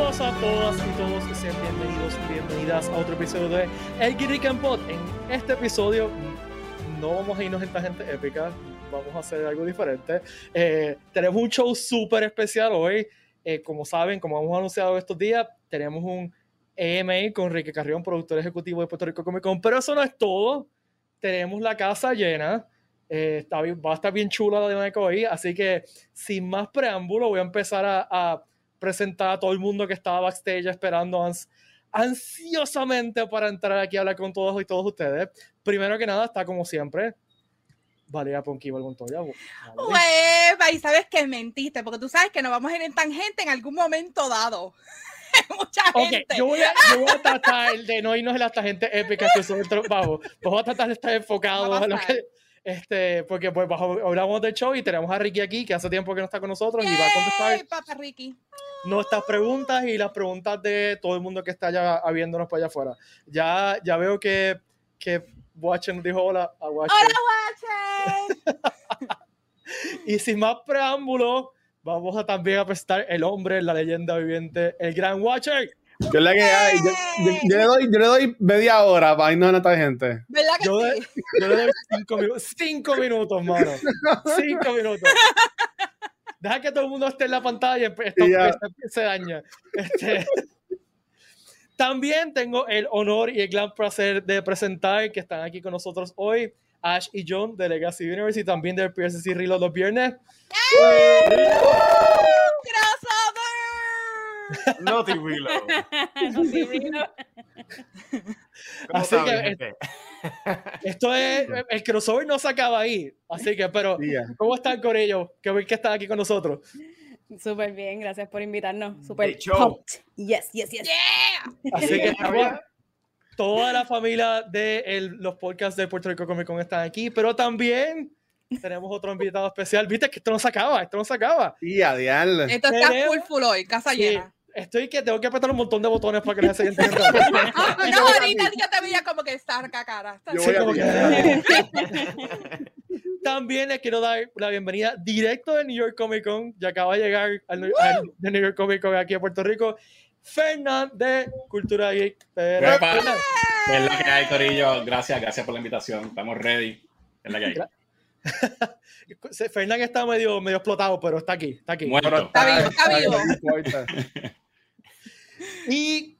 Saludos a todas y todos y sean bienvenidos y bienvenidas a otro episodio de El Geek Pod. En este episodio no vamos a irnos en gente épica, vamos a hacer algo diferente. Eh, tenemos un show súper especial hoy. Eh, como saben, como hemos anunciado estos días, tenemos un AMA con Enrique Carrión, productor ejecutivo de Puerto Rico Comic Con. Pero eso no es todo. Tenemos la casa llena. Eh, está bien, va a estar bien chula la dinámica hoy. Así que, sin más preámbulo, voy a empezar a, a presentar a todo el mundo que estaba backstage esperando ans ansiosamente para entrar aquí a hablar con todos y todos ustedes. Primero que nada, está como siempre. Valeria Ponquiva Montoya. Hueva, y sabes que mentiste, porque tú sabes que nos vamos a ir en tangente en algún momento dado. Mucha gente. Okay, yo, voy a, yo, voy a, tratar de no irnos en la tangente épica que son vamos, vamos a tratar de estar enfocados en lo que, este, porque pues hablamos del show y tenemos a Ricky aquí, que hace tiempo que no está con nosotros Yay, y va a contestar Papa Ricky. nuestras preguntas y las preguntas de todo el mundo que está allá viéndonos para allá afuera. Ya, ya veo que, que Watcher nos dijo hola a Watcher. ¡Hola, Watcher! y sin más preámbulos, vamos a también a presentar el hombre, la leyenda viviente, el gran Watcher. Yo le, hay, yo, yo, yo, le doy, yo le doy media hora para irnos a esta gente. ¿Verdad que yo, sí? yo le doy cinco minutos, cinco minutos, mano. Cinco minutos. Deja que todo el mundo esté en la pantalla y esto Yeah. se daña. Este, también tengo el honor y el gran placer de presentar que están aquí con nosotros hoy Ash y John de Legacy Universe y también del PSC Reload los viernes. ¡Crossover! No te. ¿Cómo Así que-? Esto es, el crossover no se acaba ahí. Así que, pero, Yeah. ¿cómo están con ellos? Que ven que están aquí con nosotros. Súper bien, gracias por invitarnos. Súper pumped. Yes, yes, yes. ¡Yeah! Así que estamos- toda la familia de el- los podcasts de Puerto Rico Comic Con están aquí, pero también tenemos otro invitado especial. Viste que esto no se acaba, esto no se acaba. Y a diablo. Esto está full full hoy, casa Sí, llena. Estoy que tengo que apretar un montón de botones para que les se entienda. Ah, Y no, ahorita yo te veía como que está cara. Yo voy como que- También les quiero dar la bienvenida directo de New York Comic Con. Ya acaba de llegar al, al- de New York Comic Con aquí a Puerto Rico. Fernán de Cultura Geek. Es la que hay, Corillo. Gracias, gracias por la invitación. Estamos ready. Es la que hay. Fernán está medio, medio explotado, pero está aquí, está aquí. Muerto. Está vivo, está vivo. Y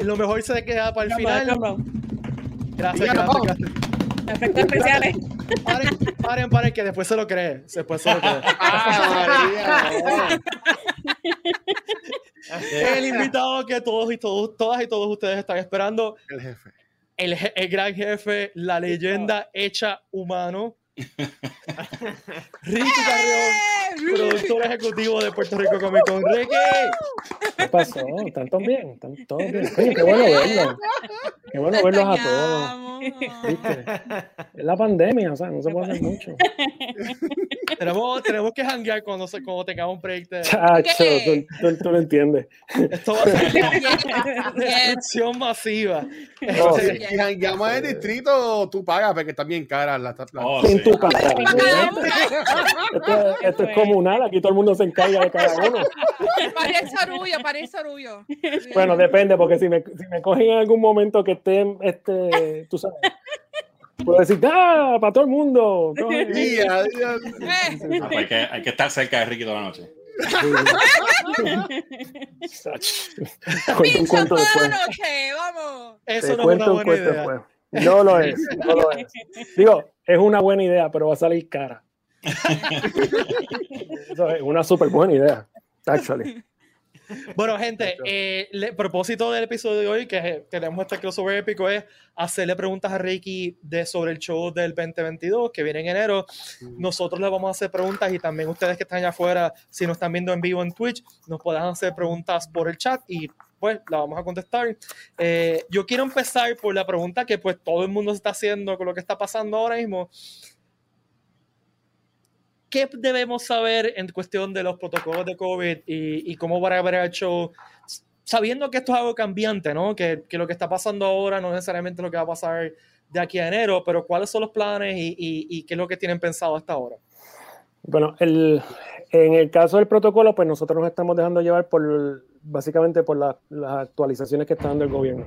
lo mejor se queda para el final. Gracias, gracias, gracias. Efectos especiales. Paren, paren, paren, que después se lo cree. Después se lo cree. Ah. El invitado que todos y todos, todas y todos ustedes están esperando, El jefe. el, je- el gran jefe, la leyenda hecha humano, Ricky Carrión, productor ejecutivo de Puerto Rico Comic Con. Ricky, ¿Qué pasó? ¿Están todos bien? ¿Están todos bien? Oye, qué bueno verlos. Qué bueno verlos a todos. ¿Viste? Es la pandemia, o sea, no se puede hacer mucho. tenemos, tenemos que janguear cuando, se- cuando tengamos un break de Chacho, tú, tú- tú lo entiendes. esto va a ser destrucción masiva. Oh, Si sí. si llamas el distrito, tú pagas porque están bien caras las las- Oh, En sí. Tu casa. Esto, esto es comunal, aquí todo el mundo se encarga de cada uno. Parece orgullo, parece orgullo. Bueno, depende, porque si me, si me cogen en algún momento que esté, este, tú sabes, puedo decir, ¡ah! Para todo el mundo. coge". Y a diablo. Eh, Ah, pues hay, que, hay que estar cerca de Ricky toda la noche. Cuento un cuento toda después. la noche, vamos. Eso Te no es cuento una un buena cuento idea. después. No lo es, no lo es. Digo, es una buena idea, pero va a salir cara. Eso es una súper buena idea, actually. Bueno, gente, eh, el propósito del episodio de hoy, que tenemos este crossover épico, es hacerle preguntas a Ricky de, sobre el show del 2022 que viene en enero. Nosotros le vamos a hacer preguntas y también ustedes que están allá afuera, si nos están viendo en vivo en Twitch, nos puedan hacer preguntas por el chat y pues la vamos a contestar. Eh, yo quiero empezar por la pregunta que pues todo el mundo se está haciendo con lo que está pasando ahora mismo. ¿Qué debemos saber en cuestión de los protocolos de COVID y, y cómo va a haber show? Sabiendo que esto es algo cambiante, ¿no? Que, que lo que está pasando ahora no es necesariamente lo que va a pasar de aquí a enero, pero ¿cuáles son los planes y, y- y qué es lo que tienen pensado hasta ahora? Bueno, el, en el caso del protocolo, pues nosotros nos estamos dejando llevar por básicamente por la- las actualizaciones que está dando el gobierno.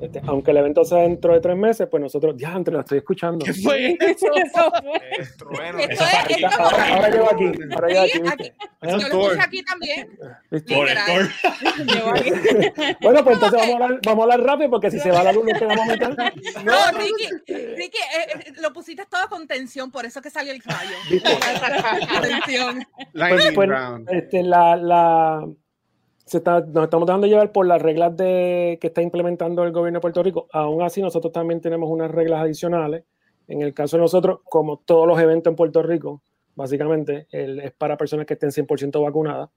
Este, aunque el evento sea dentro de tres meses, pues nosotros, ya, entre la estoy escuchando. ¿Qué fue eso? Eso fue. Es trueno. Es, Ahora, ahora llego aquí, ahora llego aquí, aquí-. Yo lo escucho aquí también. ¿Viste? Por el Literal. Llevo. Bueno, pues entonces vamos a, hablar, vamos a hablar rápido porque si se va la luz nos quedamos a mitad. No, Ricky, Ricky, eh, eh, lo pusiste todo con tensión, por eso que salió el rayo. Tensión. Pues, pues, este, la, la, nos estamos dejando llevar por las reglas de, que está implementando el gobierno de Puerto Rico. Aún así, nosotros también tenemos unas reglas adicionales. En el caso de nosotros, como todos los eventos en Puerto Rico, básicamente el- es para personas que estén 100% vacunadas.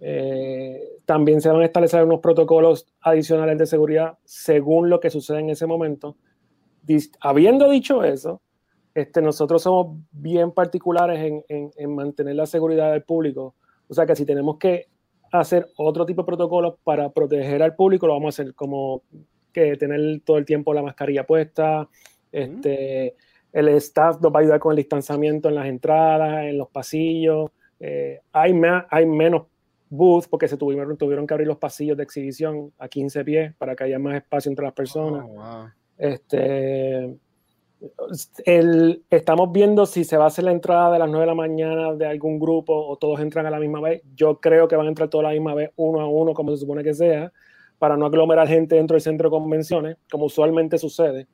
Eh, también se van a establecer unos protocolos adicionales de seguridad según lo que sucede en ese momento. Habiendo dicho eso, este, nosotros somos bien particulares en- en mantener la seguridad del público. O sea que si tenemos que hacer otro tipo de protocolos para proteger al público, lo vamos a hacer como que tener todo el tiempo la mascarilla puesta. Este, el staff nos va a ayudar con el distanciamiento en las entradas, en los pasillos. Eh, hay, ma- hay menos booths porque se tuvieron, tuvieron que abrir los pasillos de exhibición a 15 pies para que haya más espacio entre las personas. Oh, wow. Este, el- estamos viendo si se va a hacer la entrada de las 9 de la mañana de algún grupo o todos entran a la misma vez. Yo creo que van a entrar todos a la misma vez, uno a uno, como se supone que sea, para no aglomerar gente dentro del centro de convenciones, como usualmente sucede.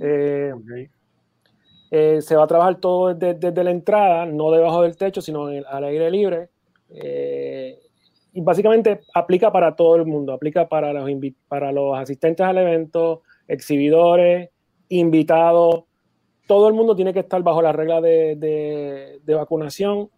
Eh, Ok. eh, se va a trabajar todo desde, desde la entrada, no debajo del techo, sino en al aire libre. Eh, y básicamente aplica para todo el mundo, aplica para los, para los asistentes al evento, exhibidores, invitados. Todo el mundo tiene que estar bajo la regla de, de- vacunación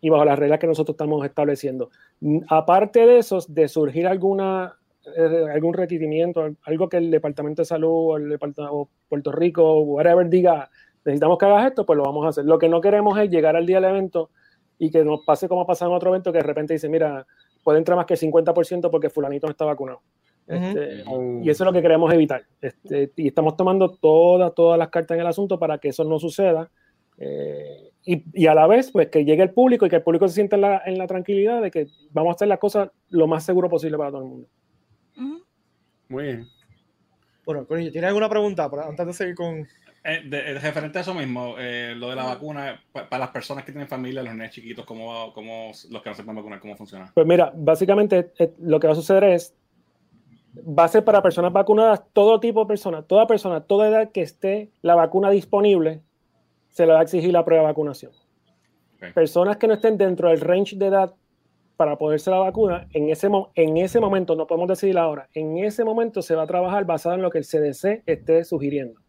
y bajo las reglas que nosotros estamos estableciendo. Mm, Aparte de eso, de surgir alguna, eh, algún requerimiento, algo que el Departamento de Salud o el Departamento o Puerto Rico, whatever, diga, necesitamos que hagas esto, pues lo vamos a hacer. Lo que no queremos es llegar al día del evento y que nos pase como ha pasado en otro evento, que de repente dice, mira, puede entrar más que el 50% porque fulanito no está vacunado. Este, Oh. y eso es lo que queremos evitar. Este, y estamos tomando todas, todas las cartas en el asunto para que eso no suceda. Eh, y, y a la vez, pues que llegue el público y que el público se sienta en la, en la tranquilidad de que vamos a hacer las cosas lo más seguro posible para todo el mundo. Ujú. Muy bien. Bueno, Corillo, ¿tiene alguna pregunta para, antes de seguir con. Eh, de- de- referente a eso mismo, eh, lo de la vacuna, pa- para las personas que tienen familia, los nenes chiquitos, ¿cómo, cómo los que no se pueden vacunar, cómo funciona? Pues mira, básicamente eh, lo que va a suceder es, va a ser para personas vacunadas, todo tipo de personas, toda persona, toda edad que esté la vacuna disponible, se le va a exigir la prueba de vacunación. Personas que no estén dentro del range de edad para poderse la vacuna, en ese, en ese momento, no podemos decidir ahora, en ese momento se va a trabajar basado en lo que el CDC esté sugiriendo.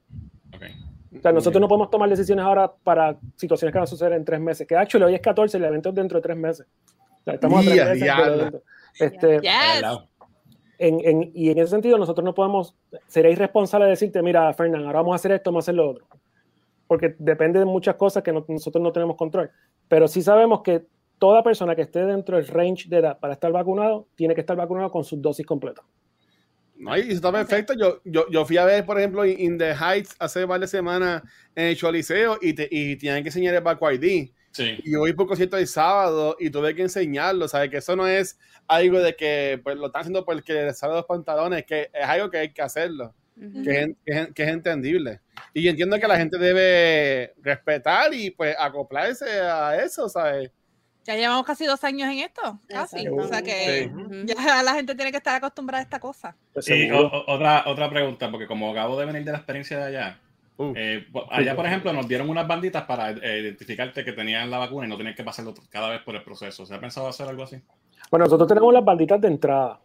O sea, nosotros no podemos tomar decisiones ahora para situaciones que van a suceder en tres meses. Que actually hoy es 14, el evento es dentro de tres meses. O sea, estamos a tres Ya, meses. Este, Yes. En, en- y en ese sentido, nosotros no podemos, sería irresponsable decirte, mira, Fernán, ahora vamos a hacer esto, vamos a hacer lo otro. Porque depende de muchas cosas que no- nosotros no tenemos control. Pero sí sabemos que toda persona que esté dentro del range de edad para estar vacunado, tiene que estar vacunado con sus dosis completas. No, y eso está perfecto. Yo, yo, yo fui a ver, por ejemplo, In the Heights hace varias semanas en el Choliseo y, te, tenían que enseñar el Baco ID. Sí. Y yo voy por concierto el sábado y tuve que enseñarlo, ¿sabes? Que eso no es algo de que pues, lo están haciendo porque les sale los pantalones, que es algo que hay que hacerlo, que es, que es- que es entendible. Y yo entiendo que la gente debe respetar y pues acoplarse a eso, ¿sabes? Ya llevamos casi dos años en esto, casi. Exacto. O sea que Sí. Ya la gente tiene que estar acostumbrada a esta cosa. Y o- otra, otra pregunta, porque como acabo de venir de la experiencia de allá, Uh. eh, allá, por ejemplo, nos dieron unas banditas para eh, identificarte que tenían la vacuna y no tenías que pasarlo cada vez por el proceso. ¿Se ha pensado hacer algo así? Bueno, nosotros tenemos las banditas de entrada.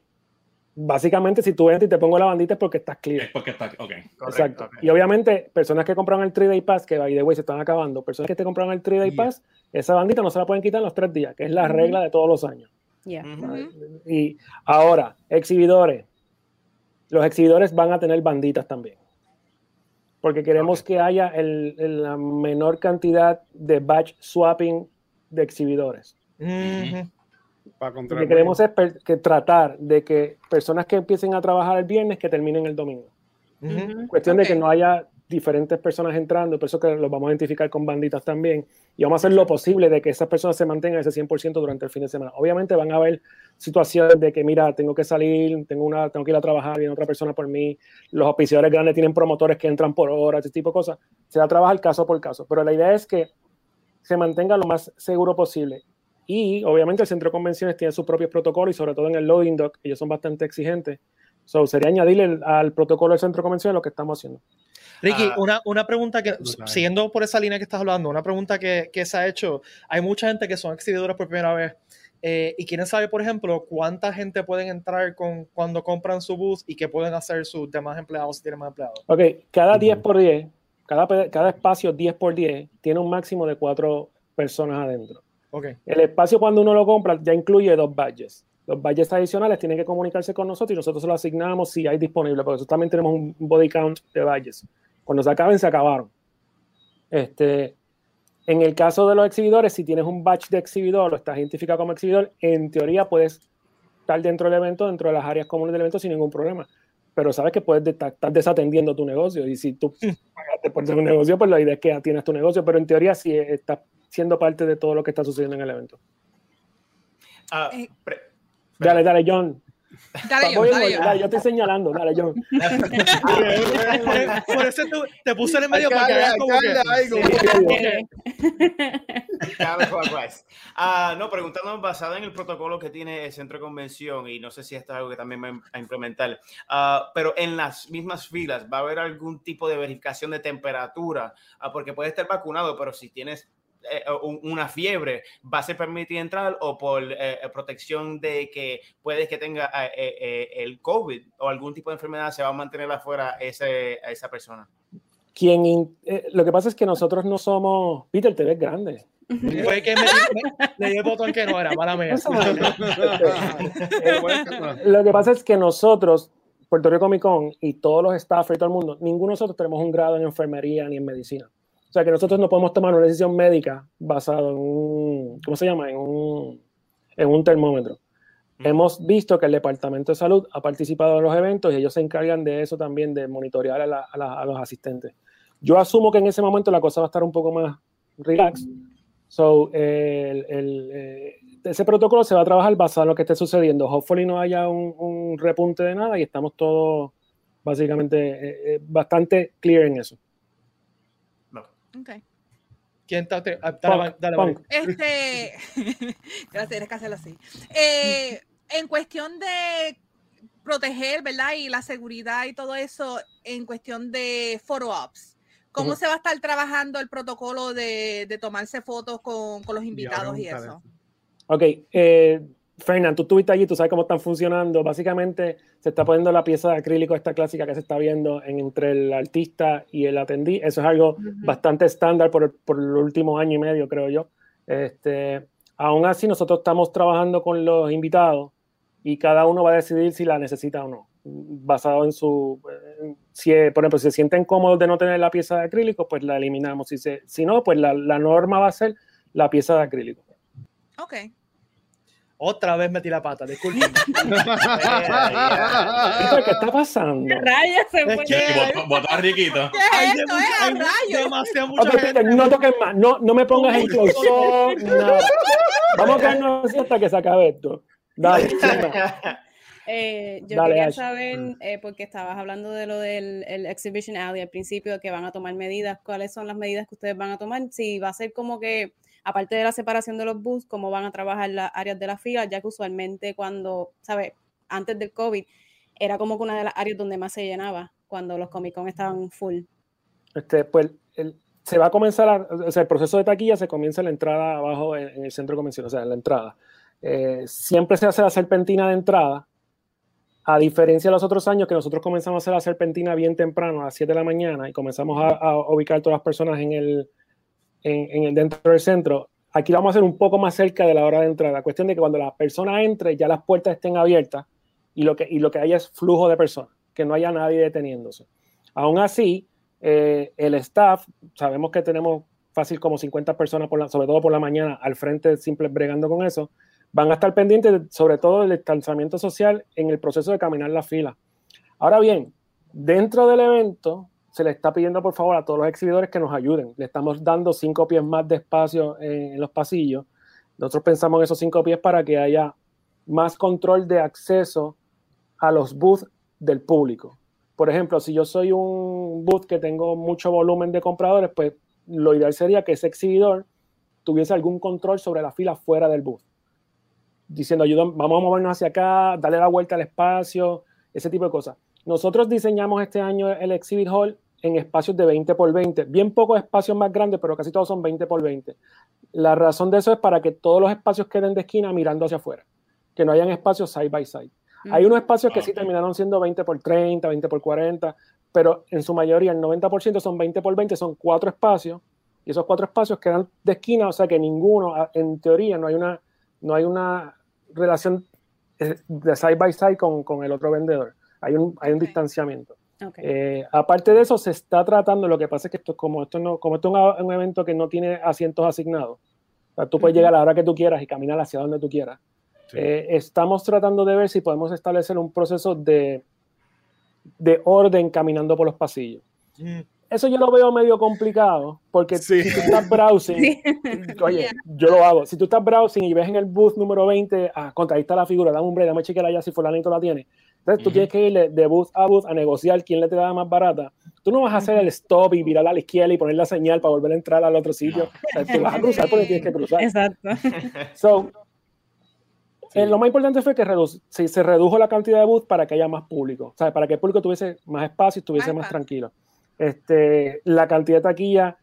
Básicamente, si tú entras y te pongo la bandita es porque estás clear. Es porque está. Ok. Correcto, Exacto. Y obviamente, personas que compraron el 3-Day Pass, que by the way se están acabando, personas que te compraron el 3-Day Yeah. Pass, esa bandita no se la pueden quitar en los tres días, que es la regla de todos los años. Yeah. Y ahora, exhibidores. Los exhibidores van a tener banditas también. Porque queremos que haya el- el- la menor cantidad de batch swapping de exhibidores. Para Lo que queremos es per- que tratar de que personas que empiecen a trabajar el viernes que terminen el domingo. Cuestión de que no haya diferentes personas entrando, por eso que los vamos a identificar con banditas también, y vamos a hacer lo posible de que esas personas se mantengan ese 100% durante el fin de semana. Obviamente van a haber situaciones de que, mira, tengo que salir, tengo, una, tengo que ir a trabajar, viene otra persona por mí, los auspiciadores grandes tienen promotores que entran por hora, ese tipo de cosas. Se va a trabajar caso por caso, pero la idea es que se mantenga lo más seguro posible. Y obviamente el centro de convenciones tiene sus propios protocolos y sobre todo en el loading dock, ellos son bastante exigentes. So, sería añadirle al protocolo del centro de convenciones lo que estamos haciendo. Ricky, Ah, una, una pregunta que, brutal. siguiendo por esa línea que estás hablando, una pregunta que, que se ha hecho, hay mucha gente que son exhibidores por primera vez eh, y quieren saber, por ejemplo, cuánta gente pueden entrar con, cuando compran su bus y qué pueden hacer sus demás empleados si tienen más empleados. Ok, cada 10 por 10, cada, cada espacio 10 por 10 tiene un máximo de cuatro personas adentro. Ok. El espacio cuando uno lo compra ya incluye dos badges. Los badges adicionales tienen que comunicarse con nosotros y nosotros se los asignamos si hay disponible, porque nosotros también tenemos un body count de badges. Cuando se acaben, se acabaron. Este, en el caso de los exhibidores, si tienes un badge de exhibidor o estás identificado como exhibidor, en teoría puedes estar dentro del evento, dentro de las áreas comunes del evento sin ningún problema. Pero sabes que puedes de- estar desatendiendo tu negocio y si tú pagaste por ser un negocio, pues la idea es que tienes tu negocio, pero en teoría sí estás siendo parte de todo lo que está sucediendo en el evento. pre- Dale, dale, John. Dale, Voy, yo, voy, dale, yo. dale, yo estoy señalando, dale, John. por, eso te, te puse en el medio para que veas como. Ah, no, preguntándonos basado en el protocolo que tiene el centro de convención, y no sé si esto es algo que también va a implementar, ah, pero en las mismas filas va a haber algún tipo de verificación de temperatura, Ah, porque puedes estar vacunado, pero si tienes eh, un- una fiebre, ¿va a ser permitido entrar o por eh, protección de que puedes que tenga eh, eh, eh, el COVID o algún tipo de enfermedad, se va a mantener afuera ese, a esa persona? Quien eh, lo que pasa es que nosotros no somos. Peter, te ves grande. Fue que me, me- le di el botón que no era, mala mía. Eh, Lo que pasa es que nosotros, Puerto Rico Comic Con y todos los staff y todo el mundo, ninguno de nosotros tenemos un grado en enfermería ni en medicina. O sea que nosotros no podemos tomar una decisión médica basada en un, ¿cómo se llama? En un, en un termómetro. Hemos visto que el Departamento de Salud ha participado en los eventos y ellos se encargan de eso también, de monitorear a, la- a la- a los asistentes. Yo asumo que en ese momento la cosa va a estar un poco más relax. So, el- el, eh, ese protocolo se va a trabajar basado en lo que esté sucediendo. Hopefully no haya un, un repunte de nada y estamos todos básicamente eh, eh, bastante clear en eso. Ok. ¿Quién está? te- ah, Punk, Dale, dale, punk. Este, gracias, tienes que hacerlo así. Eh, en cuestión de proteger, ¿verdad? Y la seguridad y todo eso, en cuestión de ops, ¿cómo se va a estar trabajando el protocolo de, de tomarse fotos con, con los invitados y eso? Ok, eh, Fernand, tú estuviste allí, tú sabes cómo están funcionando. Básicamente se está poniendo la pieza de acrílico esta clásica que se está viendo en- entre el artista y el atendí. Eso es algo bastante estándar por, el- por el último año y medio, creo yo. Este, aún así, nosotros estamos trabajando con los invitados y cada uno va a decidir si la necesita o no, basado en su... si, por ejemplo, si se sienten cómodos de no tener la pieza de acrílico, pues la eliminamos. Si, se, si no, pues la, la norma va a ser la pieza de acrílico. Ok. Otra vez metí la pata, disculpen. ¿Qué está pasando? Rayos se Es fue. Votó a Riquito. ¿Qué Hay es de esto? no toques más, no, no me pongas en close up, nada. Vamos a quedarnos así hasta que se acabe esto. Dale. Eh, yo Dale, quería Ash. saber, eh, porque estabas hablando de lo del el Exhibition Alley al principio, que van a tomar medidas. ¿Cuáles son las medidas que ustedes van a tomar? Si va a ser como que, aparte de la separación de los bus, cómo van a trabajar las áreas de la fila, ya que usualmente cuando, ¿sabes? Antes del COVID, era como que una de las áreas donde más se llenaba, cuando los Comic Con estaban full. Este, pues se va a comenzar, o sea, el proceso de taquilla se comienza en la entrada abajo en, el centro convención, o sea, en la entrada. Eh, siempre se hace la serpentina de entrada, a diferencia de los otros años que nosotros comenzamos a hacer la serpentina bien temprano, a las 7 de la mañana, y comenzamos a, a ubicar todas las personas en el, en, en dentro del centro. Aquí lo vamos a hacer un poco más cerca de la hora de entrada. Cuestión de que cuando la persona entre, ya las puertas estén abiertas y lo que, y lo que haya es flujo de personas, que no haya nadie deteniéndose. Aún así, eh, el staff, sabemos que tenemos fácil como 50 personas, por la, sobre todo por la mañana, al frente, simple bregando con eso, van a estar pendientes de- sobre todo del distanciamiento social en el proceso de caminar la fila. Ahora bien, dentro del evento, se le está pidiendo por favor a todos los exhibidores que nos ayuden. Le estamos dando cinco pies más de espacio en, los pasillos. Nosotros pensamos en esos cinco pies para que haya más control de acceso a los booths del público. Por ejemplo, si yo soy un booth que tengo mucho volumen de compradores, pues lo ideal sería que ese exhibidor tuviese algún control sobre la fila fuera del booth. Diciendo, ayudan, vamos a movernos hacia acá, darle la vuelta al espacio, ese tipo de cosas. Nosotros diseñamos este año el Exhibit Hall en espacios de 20 por 20, bien pocos espacios más grandes, pero casi todos son 20 por 20. La razón de eso es para que todos los espacios queden de esquina mirando hacia afuera, que no hayan espacios side by side. Hay unos espacios que sí terminaron siendo 20 por 30, 20 por 40, pero en su mayoría el 90% son 20 por 20, son cuatro espacios, y esos cuatro espacios quedan de esquina, o sea que ninguno, en teoría, no hay una, no hay una relación eh, de side by side con, con el otro vendedor. Hay un, hay un Ok. distanciamiento. Okay. Eh, aparte de eso, se está tratando, lo que pasa es que esto, como esto, no, como esto es un, un evento que no tiene asientos asignados, o sea, tú puedes llegar a la hora que tú quieras y caminar hacia donde tú quieras. Sí. Eh, estamos tratando de ver si podemos establecer un proceso de, de orden caminando por los pasillos. Mm, Eso yo lo veo medio complicado, porque Sí. si tú estás browsing, Sí. oye, Yeah. yo lo hago. Si tú estás browsing y ves en el booth número 20, ah, contra ahí está la figura, dame un break, dame chequear allá si fulanito la tiene. Entonces tú Ujú. tienes que ir de- booth a booth a negociar quién le te da más barata. Tú no vas a hacer el stop y virar a la izquierda y poner la señal para volver a entrar al otro sitio. O sea, tú vas a cruzar porque tienes que cruzar. Exacto. So, eh, lo más importante fue que redu- se, se redujo la cantidad de booths para que haya más público, o sea, para que el público tuviese más espacio y estuviese Más más, tranquilo. Este, la cantidad de taquillas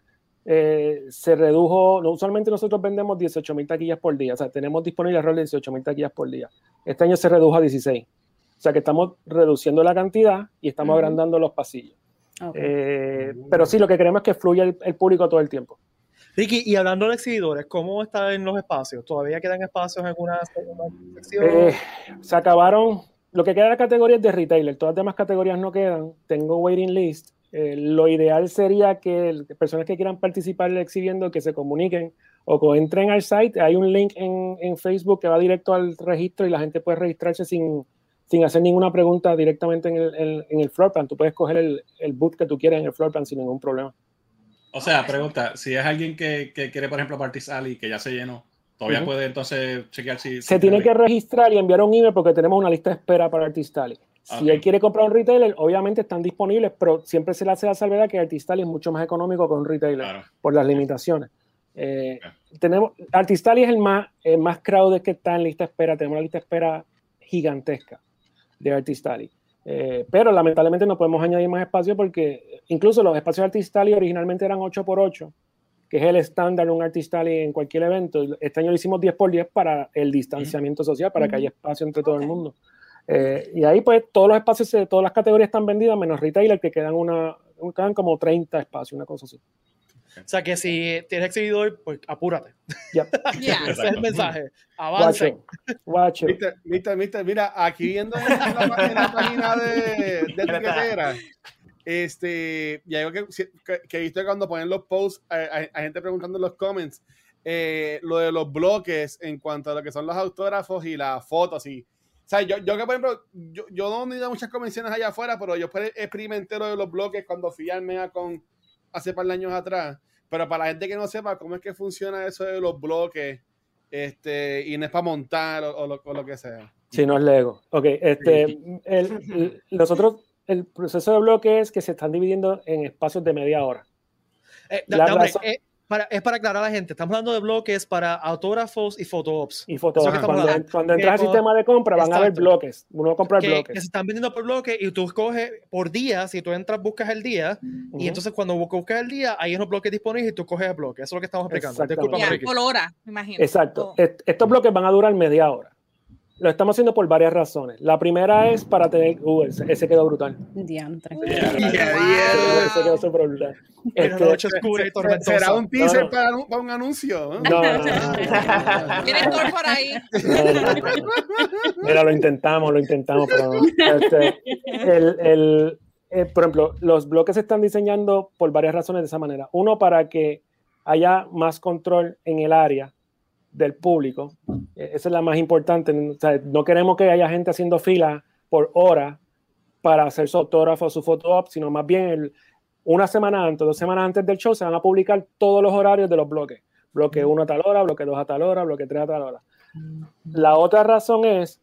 eh, se redujo, usualmente nosotros vendemos 18 mil taquillas por día, o sea, tenemos disponible alrededor de 18 mil taquillas por día. Este año se redujo a 16, o sea que estamos reduciendo la cantidad y estamos Ujú. agrandando los pasillos. Ok. Eh, pero sí, lo que queremos es que fluya el, el público todo el tiempo. Ricky, y hablando de exhibidores, ¿cómo están los espacios? ¿Todavía quedan espacios en alguna sección? Eh, se acabaron. Lo que queda de la categoría es de retailer. Todas las demás categorías no quedan. Tengo waiting list. Eh, lo ideal sería que el- personas que quieran participar exhibiendo que se comuniquen o que entren al site. Hay un link en, en Facebook que va directo al registro y la gente puede registrarse sin, sin hacer ninguna pregunta directamente en el, en- en el floor plan. Tú puedes coger el, el boot que tú quieras en el floor plan sin ningún problema. O sea, pregunta, si es alguien que, que quiere, por ejemplo, partir y que ya se llenó, todavía puede entonces chequear si... Se si tiene que registrar y enviar un email porque tenemos una lista de espera para Artistali. Si Ok. él quiere comprar un retailer, obviamente están disponibles, pero siempre se le hace la salvedad que Artistali es mucho más económico que un retailer Claro. por las limitaciones. Eh, tenemos, Artistali es el más, el más crowded que está en lista de espera. Tenemos una lista de espera gigantesca de Artistali. Eh, pero lamentablemente no podemos añadir más espacio porque incluso los espacios de Artistali originalmente eran 8x8, que es el estándar de un Artistali en cualquier evento. Este año lo hicimos 10x10 para el distanciamiento social, para que haya espacio entre todo el mundo. Eh, y ahí pues todos los espacios de todas las categorías están vendidas, menos retailer, que quedan, una, quedan como 30 espacios, una cosa así. O sea que si tienes exhibidor, pues apúrate. Yeah. Ese es el mensaje. Avancen. Guacho, guacho. Mister, mister, mister, mira, aquí viendo en la, en la página de, de etiquetera, este, y algo que, que, que he visto cuando ponen los posts, hay, hay gente preguntando en los comments, eh, lo de los bloques en cuanto a lo que son los autógrafos y las fotos. Y, sea, yo, yo que por ejemplo, yo, yo no he ido a muchas convenciones allá afuera, pero yo experimenté lo de los bloques cuando fui al Mega con hace par de años atrás. Pero para la gente que no sepa cómo es que funciona eso de los bloques, este, y no es para montar o, o lo, o lo que sea. Si no es Lego. Ok, este, el, el- nosotros, el proceso de bloque es que se están dividiendo en espacios de media hora. Eh, da- La da, hombre, razón- eh, para, es para aclarar a la gente. Estamos hablando de bloques para autógrafos y fotoops. Y estamos Cuando, cuando entras al sistema de compra van a haber bloques. Uno va a comprar Que, que se bloques. están vendiendo por bloque y tú escoges por día. Si tú entras, buscas el día. Y entonces cuando bu- buscas el día, hay unos bloques disponibles y tú coges el bloque. Eso es lo que estamos explicando. Disculpa, por hora, me imagino. Exacto. Oh. Est- Estos bloques van a durar media hora. Lo estamos haciendo por varias razones. La primera es para tener. Uh, ese, ese quedó brutal. Diantre. Yeah, Ese quedó- ese quedó súper brutal. Este, una noche oscura y tormentosa. ¿Será un teaser No, no. Para, un, para un anuncio? ¿no? no, no, no, no, no. Viene Thor por ahí. No, no, no, no. Mira, lo intentamos, lo intentamos, pero no. Este, el, el, eh, por ejemplo, los bloques se están diseñando por varias razones de esa manera. Uno, para que haya más control en el área del público. Eh, Esa es la más importante. O sea, no queremos que haya gente haciendo fila por hora para hacer su autógrafo o su foto op, sino más bien el- una semana antes, dos semanas antes del show, se van a publicar todos los horarios de los bloques. Bloque 1 a tal hora, bloque 2 a tal hora, bloque 3 a tal hora. La otra razón es,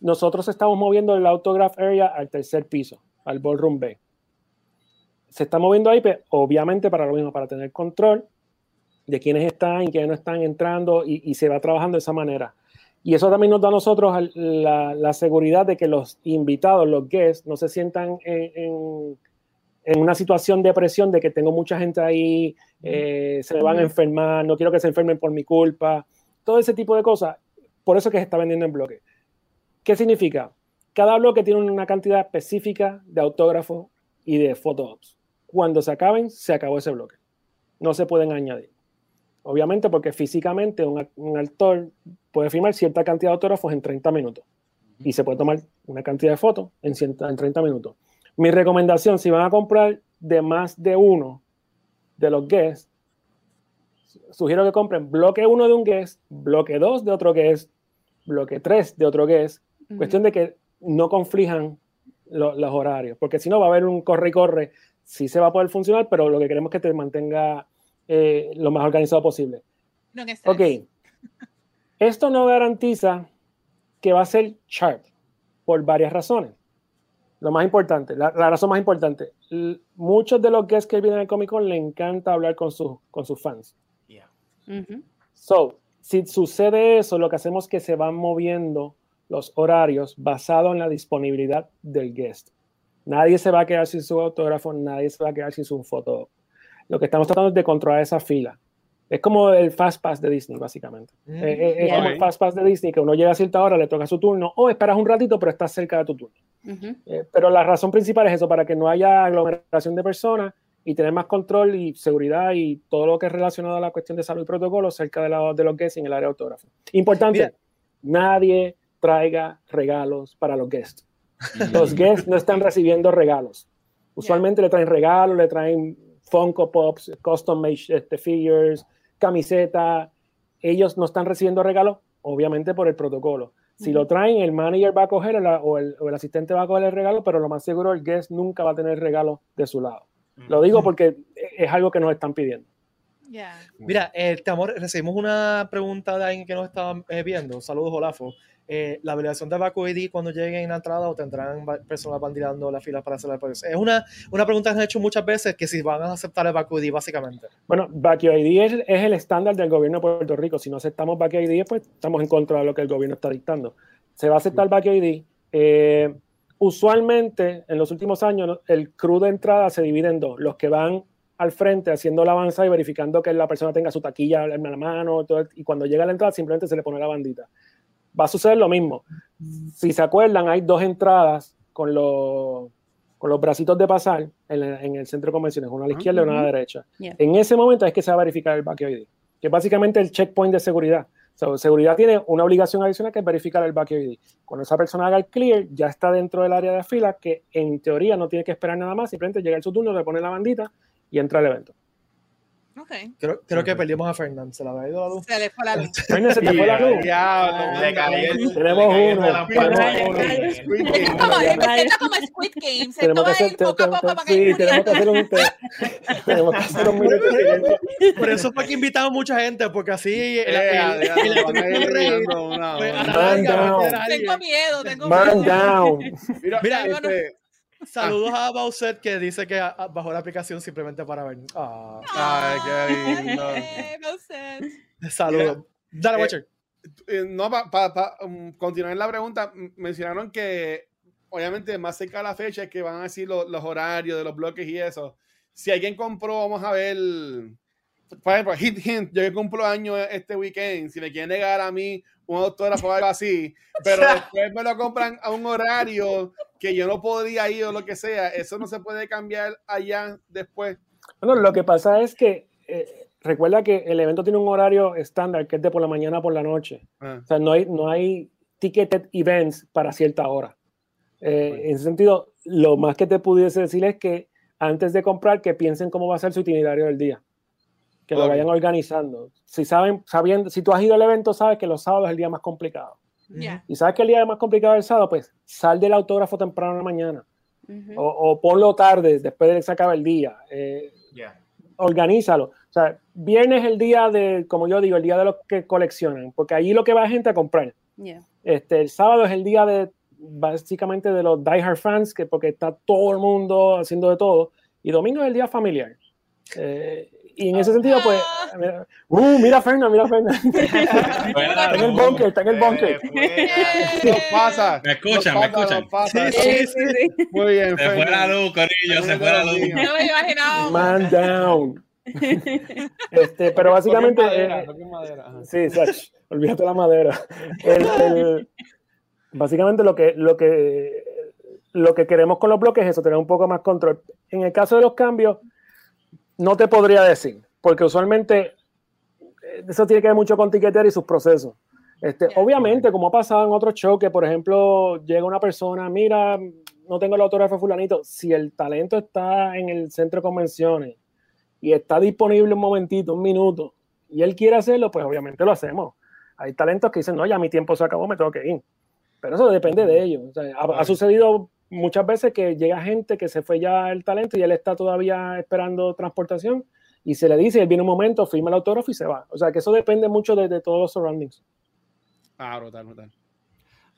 nosotros estamos moviendo el autograph area al tercer piso, al ballroom B. Se está moviendo ahí, obviamente para lo mismo, para tener control de quiénes están y quiénes no están entrando y, y se va trabajando de esa manera. Y eso también nos da a nosotros la, la seguridad de que los invitados, los guests, no se sientan en, en- en una situación de presión de que tengo mucha gente ahí, eh, se me van a enfermar, no quiero que se enfermen por mi culpa, todo ese tipo de cosas. Por eso es que se está vendiendo en bloque. ¿Qué significa? Cada bloque tiene una cantidad específica de autógrafos y de photo-ops. Cuando se acaben, se acabó ese bloque. No se pueden añadir. Obviamente porque físicamente un, un actor puede firmar cierta cantidad de autógrafos en 30 minutos. Y se puede tomar una cantidad de fotos en, 100 en 30 minutos. Mi recomendación, si van a comprar de más de uno de los guests, sugiero que compren bloque 1 de un guest, bloque 2 de otro guest, bloque 3 de otro guest, cuestión de que no conflijan lo- los horarios, porque si no va a haber un corre y corre, sí se va a poder funcionar, pero lo que queremos es que te mantenga eh, lo más organizado posible. No estrés. Ok. Esto no garantiza que va a ser sharp por varias razones. Lo más importante, la, la razón más importante, l- muchos de los guests que vienen al Comic Con le encanta hablar con, sus con sus fans. Yeah. So, si sucede eso, lo que hacemos es que se van moviendo los horarios basado en la disponibilidad del guest. Nadie se va a quedar sin su autógrafo, nadie se va a quedar sin su foto. Lo que estamos tratando es de controlar esa fila. Es como el Fast Pass de Disney, básicamente. Mm. Eh, eh, es como el Fast Pass de Disney, que uno llega a cierta hora, le toca su turno, o esperas un ratito, pero estás cerca de tu turno. Eh, pero la razón principal es eso, para que no haya aglomeración de personas y tener más control y seguridad y todo lo que es relacionado a la cuestión de salud y protocolo cerca de, la- de los guests y en el área de autógrafo. Importante, nadie traiga regalos para los guests. Los guests no están recibiendo regalos. Usualmente le traen regalos, le traen Funko Pops, custom made este, figures, camiseta. Ellos no están recibiendo regalos, obviamente por el protocolo. Si lo traen, el manager va a coger el- o, el, o el asistente va a coger el regalo, pero lo más seguro el guest nunca va a tener regalo de su lado. Lo digo porque es algo que nos están pidiendo. Ya. Mira, eh, te amor, recibimos una pregunta de alguien que nos estaba eh, viendo. Saludos, Olafo. Eh, la validación de Baco ID cuando lleguen a la entrada o tendrán personas bandirando la fila para hacer la Es una, una pregunta que han hecho muchas veces que si van a aceptar el Baco ID, básicamente. Bueno, Backio ID es, es el estándar del gobierno de Puerto Rico. Si no aceptamos Backio ID, pues estamos en contra de lo que el gobierno está dictando. Se va a aceptar Backio ID. Eh, usualmente, en los últimos años, el crew de entrada se divide en dos. Los que van al frente haciendo la avanza y verificando que la persona tenga su taquilla en la mano, todo, y cuando llega a la entrada simplemente se le pone la bandita. Va a suceder lo mismo. Si se acuerdan, hay dos entradas con los, con los bracitos de pasar en, el- en el centro de convenciones, una a la izquierda y una a la derecha. Yeah. En ese momento es que se va a verificar el Backio ID, que es básicamente el checkpoint de seguridad. So, seguridad tiene una obligación adicional que es verificar el Backio ID. Cuando esa persona haga el clear, ya está dentro del área de fila, que en teoría no tiene que esperar nada más, simplemente llega en su turno, le pone la bandita y entra al evento. Ok. Creo, creo que perdimos a Fernán. Se la había ido la luz. Se le fue la luz. Fernández, se te fue la luz. Diablo, Le el- Tenemos le uno. Es como, ya. Squid Game. Se toma poco a poco para que sí, tenemos que hacer un, te- tenemos que hacer un minuto. Por eso fue que invitamos mucha gente, porque así. Man down. Tengo miedo, tengo Man miedo. down. Mira, Mira, este, Saludos a Bowser que dice que ah, bajó la aplicación simplemente para ver. Ah, Ay, qué lindo. Sé. saludos. Dale, eh, Watcher. eh, no, para continuar en la pregunta, mencionaron que obviamente más cerca de la fecha es que van a decir lo- los horarios de los bloques y eso. Si alguien compró, vamos a ver, por ejemplo, hint, hint, yo que cumplo años este weekend, si me quieren negar a mí un autógrafo o algo así, pero después me lo compran a un horario que yo no podría ir o lo que sea, eso no se puede cambiar allá después. Bueno, lo que pasa es que eh, recuerda que el evento tiene un horario estándar que es de por la mañana a por la noche. Ah, O sea, no hay, no hay ticketed events para cierta hora. Eh, En ese sentido, lo más que te pudiese decir es que antes de comprar, que piensen cómo va a ser su itinerario del día. Que lo vayan organizando. Si saben, sabiendo, si tú has ido al evento, sabes que los sábados es el día más complicado. Y sabes que el día más complicado es el sábado, pues sal del autógrafo temprano en la mañana. O, o ponlo tarde, después de que se acabe el día. Eh, organízalo. O sea, viernes es el día de, como yo digo, el día de los que coleccionan, porque allí lo que va gente a comprar. Yeah. Este, el sábado es el día de, básicamente, de los diehard fans, que porque está todo el mundo haciendo de todo, y domingo es el día familiar. Eh, y en ese sentido, pues, mira, uh, mira a Fernan, mira a Fernan. está en el bunker, está en el bunker. Eh, pues, Nos pasa. Me escuchan, me escuchan. Sí, sí, sí. Muy bien, Se fue la luz, Corillo, se fue la luz. No me imaginaba. Man down. Este, pero básicamente. Madera, eh, madera. Sí, Sach, olvídate la madera. El- el- básicamente lo que, lo, que, lo que queremos con los bloques es eso, tener un poco más control. En el caso de los cambios, no te podría decir, porque usualmente eh, eso tiene que ver mucho con tiquetear y sus procesos. Este. Obviamente, como ha pasado en otros shows, que por ejemplo llega una persona, mira, no tengo el autógrafo fulanito, si el talento está en el centro de convenciones y está disponible un momentito, un minuto, y él quiere hacerlo, pues obviamente lo hacemos. Hay talentos que dicen, no, ya mi tiempo se acabó, me tengo que ir. Pero eso depende de ellos. O sea, ha, ha sucedido muchas veces que llega gente que se fue ya el talento y él está todavía esperando transportación y se le dice, él viene un momento, firma el autógrafo y se va. O sea, que eso depende mucho de, todos los surroundings. Ah, brutal, brutal.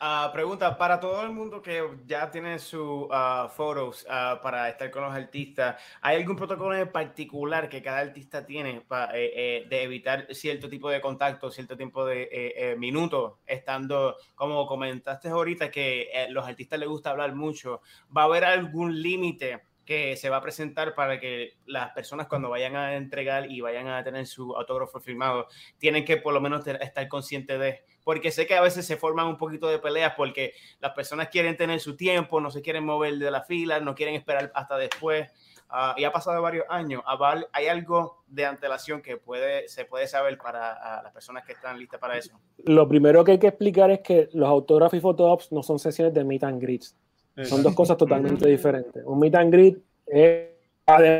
Ah, pregunta, para todo el mundo que ya tiene sus fotos ah, para estar con los artistas, ¿hay algún protocolo en particular que cada artista tiene pa- eh, eh, de evitar cierto tipo de contacto, cierto tipo de eh, eh, minutos, estando, como comentaste ahorita, que eh, los artistas les gusta hablar mucho? ¿Va a haber algún límite que se va a presentar para que las personas cuando vayan a entregar y vayan a tener su autógrafo firmado, tienen que por lo menos estar conscientes de porque sé que a veces se forman un poquito de peleas porque las personas quieren tener su tiempo, no se quieren mover de la fila, no quieren esperar hasta después. Ah, y ha pasado varios años. ¿Hay algo de antelación que puede, se puede saber para las personas que están listas para eso? Lo primero que hay que explicar es que los autógrafos y photops no son sesiones de meet and greets. Son dos cosas totalmente diferentes. Un meet and greet es,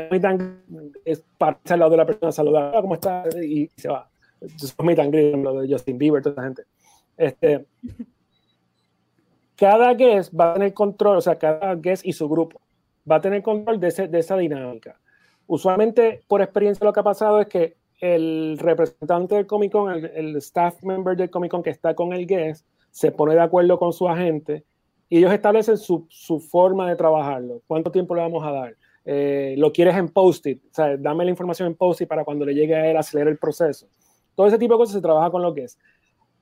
meet and greet es pararse al lado de la persona, saludar, "Hola, ¿cómo estás? Y se va. Eso es meet and greet, lo de Justin Bieber, toda esa gente. Este, cada guest va a tener control, o sea, cada guest y su grupo va a tener control de, ese- de esa dinámica. Usualmente, por experiencia, lo que ha pasado es que el representante del Comic Con, el, el staff member del Comic Con que está con el guest, se pone de acuerdo con su agente y ellos establecen su, su forma de trabajarlo. ¿Cuánto tiempo le vamos a dar? Eh, ¿Lo quieres en post-it? O sea, dame la información en post-it para cuando le llegue a él acelerar el proceso. Todo ese tipo de cosas se trabaja con lo que es.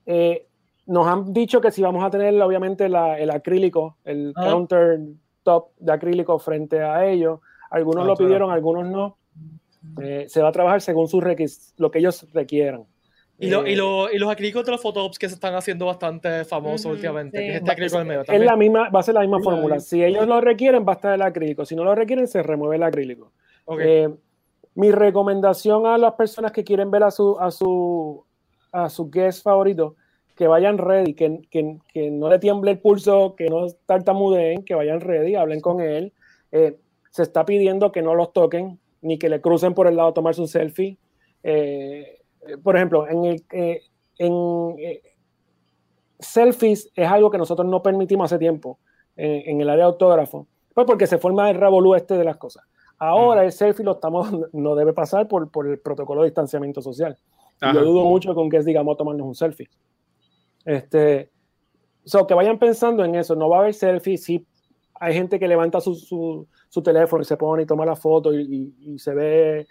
Eh, nos han dicho que si vamos a tener, obviamente, la- el acrílico, el Ah. counter top de acrílico frente a ellos. Algunos Ah, lo claro. pidieron, algunos no. Eh, se va a trabajar según sus requis lo que ellos requieran. Y, lo- y, Eh, lo- y los acrílicos de los photops que se están haciendo bastante famosos últimamente, sí. que es este acrílico en el medio es la misma, va a ser la misma Sí, fórmula. Si ellos lo requieren, va a estar el acrílico. Si no lo requieren, se remueve el acrílico. Ok. Eh, mi recomendación a las personas que quieren ver a su, a su, a su guest favorito, que vayan ready, que, que, que no le tiemble el pulso, que no tartamudeen, que vayan ready, hablen con él. Eh, se está pidiendo que no los toquen, ni que le crucen por el lado a tomarse un selfie. Eh, eh, por ejemplo, en el, eh, en, selfies es algo que nosotros no permitimos hace tiempo en, el área de autógrafo, pues porque se forma el revolú este de las cosas. Ahora el selfie lo estamos, no debe pasar por, por el protocolo de distanciamiento social. Yo dudo mucho con que digamos, tomarnos un selfie. Este, so, que vayan pensando en eso, no va a haber selfie, sí hay gente que levanta su, su, teléfono y se pone y toma la foto y se ve.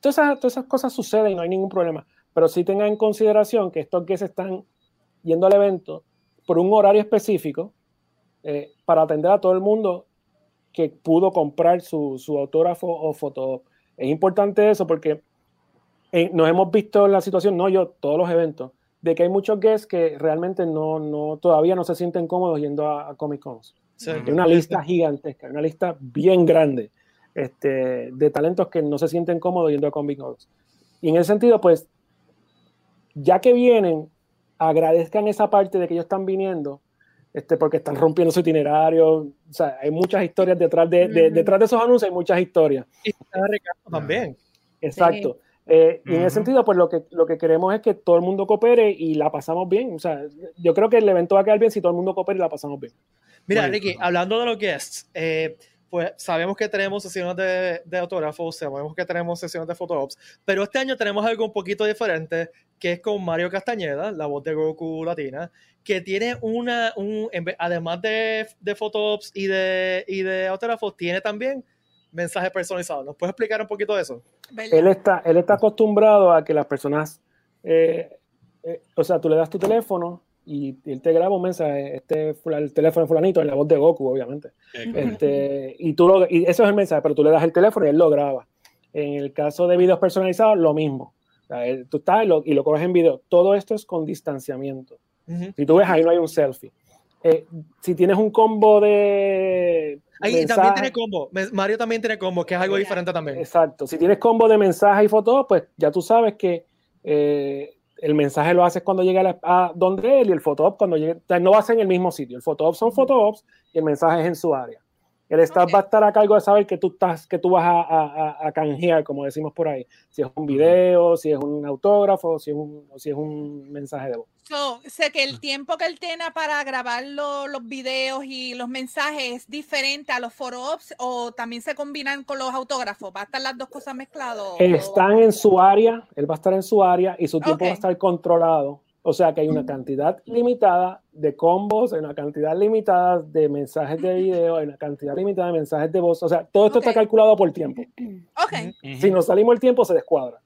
Todas esas, todas esas cosas suceden y no hay ningún problema. Pero sí tengan en consideración que estos que se están yendo al evento por un horario específico eh, para atender a todo el mundo que pudo comprar su, su autógrafo o foto. Es importante eso porque eh, nos hemos visto en la situación, no yo, todos los eventos, de que hay muchos guests que realmente no, no, todavía no se sienten cómodos yendo a, a Comic Cons. Sí. Hay una lista gigantesca, una lista bien grande este, de talentos que no se sienten cómodos yendo a Comic Cons. Y en ese sentido, pues, ya que vienen, agradezcan esa parte de que ellos están viniendo, este, porque están rompiendo su itinerario. O sea, hay muchas historias detrás de, de- Ujú. detrás de esos anuncios, hay muchas historias. Y está Ricardo también. Exacto. Eh, y en Ujú. ese sentido, pues lo que, lo que queremos es que todo el mundo coopere y la pasamos bien. O sea, yo creo que el evento va a quedar bien si todo el mundo coopera y la pasamos bien. Mira, Bueno. Ricky, hablando de los guests, eh, pues sabemos que tenemos sesiones de, de autógrafos, sabemos que tenemos sesiones de photoops, pero este año tenemos algo un poquito diferente, que es con Mario Castañeda, la voz de Goku Latina, que tiene una, un, en además de, de photoops y de, y de autógrafos, tiene también mensajes personalizados. ¿Nos puedes explicar un poquito de eso? Él está, él está acostumbrado a que las personas, eh, eh, o sea, tú le das tu teléfono y él te graba un mensaje, este el teléfono de fulanito, en la voz de Goku, obviamente. Este, y tú lo, y eso es el mensaje, pero tú le das el teléfono y él lo graba. En el caso de videos personalizados, lo mismo. O sea, él- tú estás y lo, y lo coges en video. Todo esto es con distanciamiento. Si tú ves, ahí no hay un selfie. Eh, si tienes un combo de. Ahí también tiene combo. Mario también tiene combo, que es algo diferente también. Exacto. Si tienes combo de mensaje y fotos, pues ya tú sabes que eh, el mensaje lo haces cuando llega a, la- a donde él y el photop cuando llegue. o sea, no va a ser en el mismo sitio. El photop son photops y el mensaje es en su área. El staff va a estar a cargo de saber que tú, estás, que tú vas a, a- a- a canjear, como decimos por ahí. Si es un video, si es un autógrafo, si es un, o si es un mensaje de voz. So, sé que el tiempo que él tiene para grabar lo- los videos y los mensajes es diferente a los photo-ops o también se combinan con los autógrafos. ¿Va a estar las dos cosas mezcladas? o- Están en su área, él va a estar en su área y su tiempo va a estar controlado. O sea que hay una cantidad limitada de combos, hay una cantidad limitada de mensajes de video, hay una cantidad limitada de mensajes de voz. O sea, todo esto está calculado por tiempo. Ok. Ujú. Si nos salimos el tiempo, se descuadra.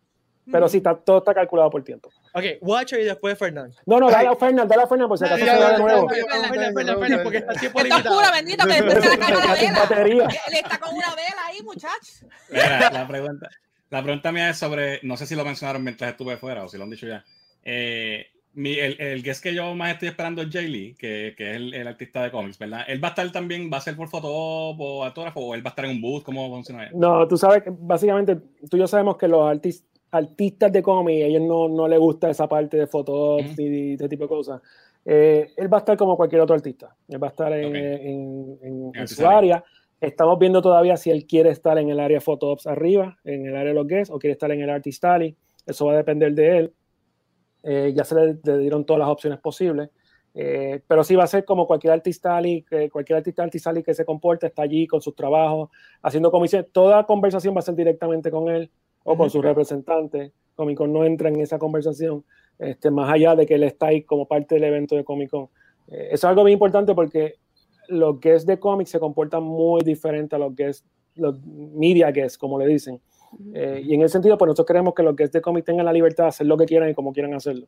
Pero sí, está, todo está calculado por tiempo. Ok, Watcher y después Fernando. No, no, dale a Fernan, dale a Fernan, por si acaso se va de nuevo. dale. Fernan, Fernan, Fernan, porque está el tiempo limitado. pura, bendito, que después se le cae la Está vela. batería. Él está con una vela ahí, muchachos. Mira, la pregunta, la pregunta mía es sobre, no sé si lo mencionaron mientras estuve fuera o si lo han dicho ya. Eh, mi, el, el guest que yo más estoy esperando es Jay Lee, que, que es el, el artista de cómics, ¿verdad? ¿Él va a estar también, va a ser por foto o autógrafo o él va a estar en un booth? ¿Cómo funciona eso? No, tú sabes que básicamente tú y yo sabemos que los artis- artistas de cómic, a ellos no, no les gusta esa parte de fotos y ese tipo de cosas. Eh, él va a estar como cualquier otro artista. Él va a estar en, Ok. en- en- en Artist su área. Estamos viendo todavía si él quiere estar en el área Photops arriba, en el área de los guests, o quiere estar en el Artist Alley. Eso va a depender de él. Eh, ya se le, le dieron todas las opciones posibles. Eh, pero sí va a ser como cualquier artista alley, que cualquier artista artist alley que se comporte, está allí con sus trabajos, haciendo comisiones. Toda conversación va a ser directamente con él o con Ujú. su representante. Comic Con no entra en esa conversación, este, más allá de que él está ahí como parte del evento de Comic Con. Eh, eso es algo bien importante porque los guests de cómics se comportan muy diferente a los guests, los media guests, como le dicen. Eh, y en ese sentido, pues nosotros queremos que los guests de cómics tengan la libertad de hacer lo que quieran y como quieran hacerlo.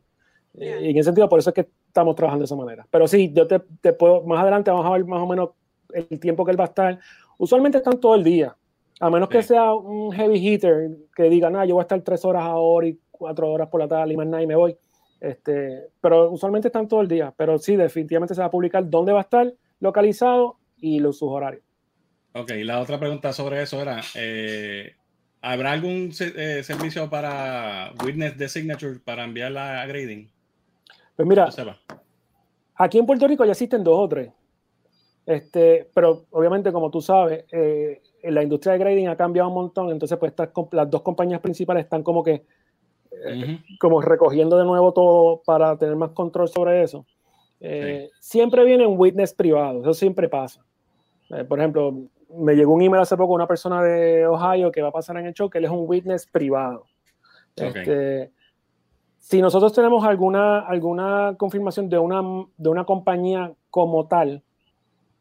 Eh, y en ese sentido, por eso es que estamos trabajando de esa manera. Pero sí, yo te, te puedo, más adelante vamos a ver más o menos el tiempo que él va a estar. Usualmente están todo el día, a menos que sea un heavy hitter que diga, nada, yo voy a estar tres horas ahora y cuatro horas por la tarde y más nada y me voy. Este, pero usualmente están todo el día. Pero sí, definitivamente se va a publicar dónde va a estar localizado y los, sus horarios. Ok, la otra pregunta sobre eso era, eh, ¿habrá algún eh, servicio para Witness the Signature para enviarla a grading? Pues mira. Aquí en Puerto Rico ya existen dos o tres. Este, pero obviamente, como tú sabes, eh, la industria de grading ha cambiado un montón. Entonces, pues estas, las dos compañías principales están como que Ujú. como recogiendo de nuevo todo para tener más control sobre eso. Eh, Siempre vienen witness privados, eso siempre pasa. Eh, por ejemplo, me llegó un email hace poco de una persona de Ohio que va a pasar en el show que él es un witness privado. Ok. Este, si nosotros tenemos alguna, alguna confirmación de una, de una compañía como tal,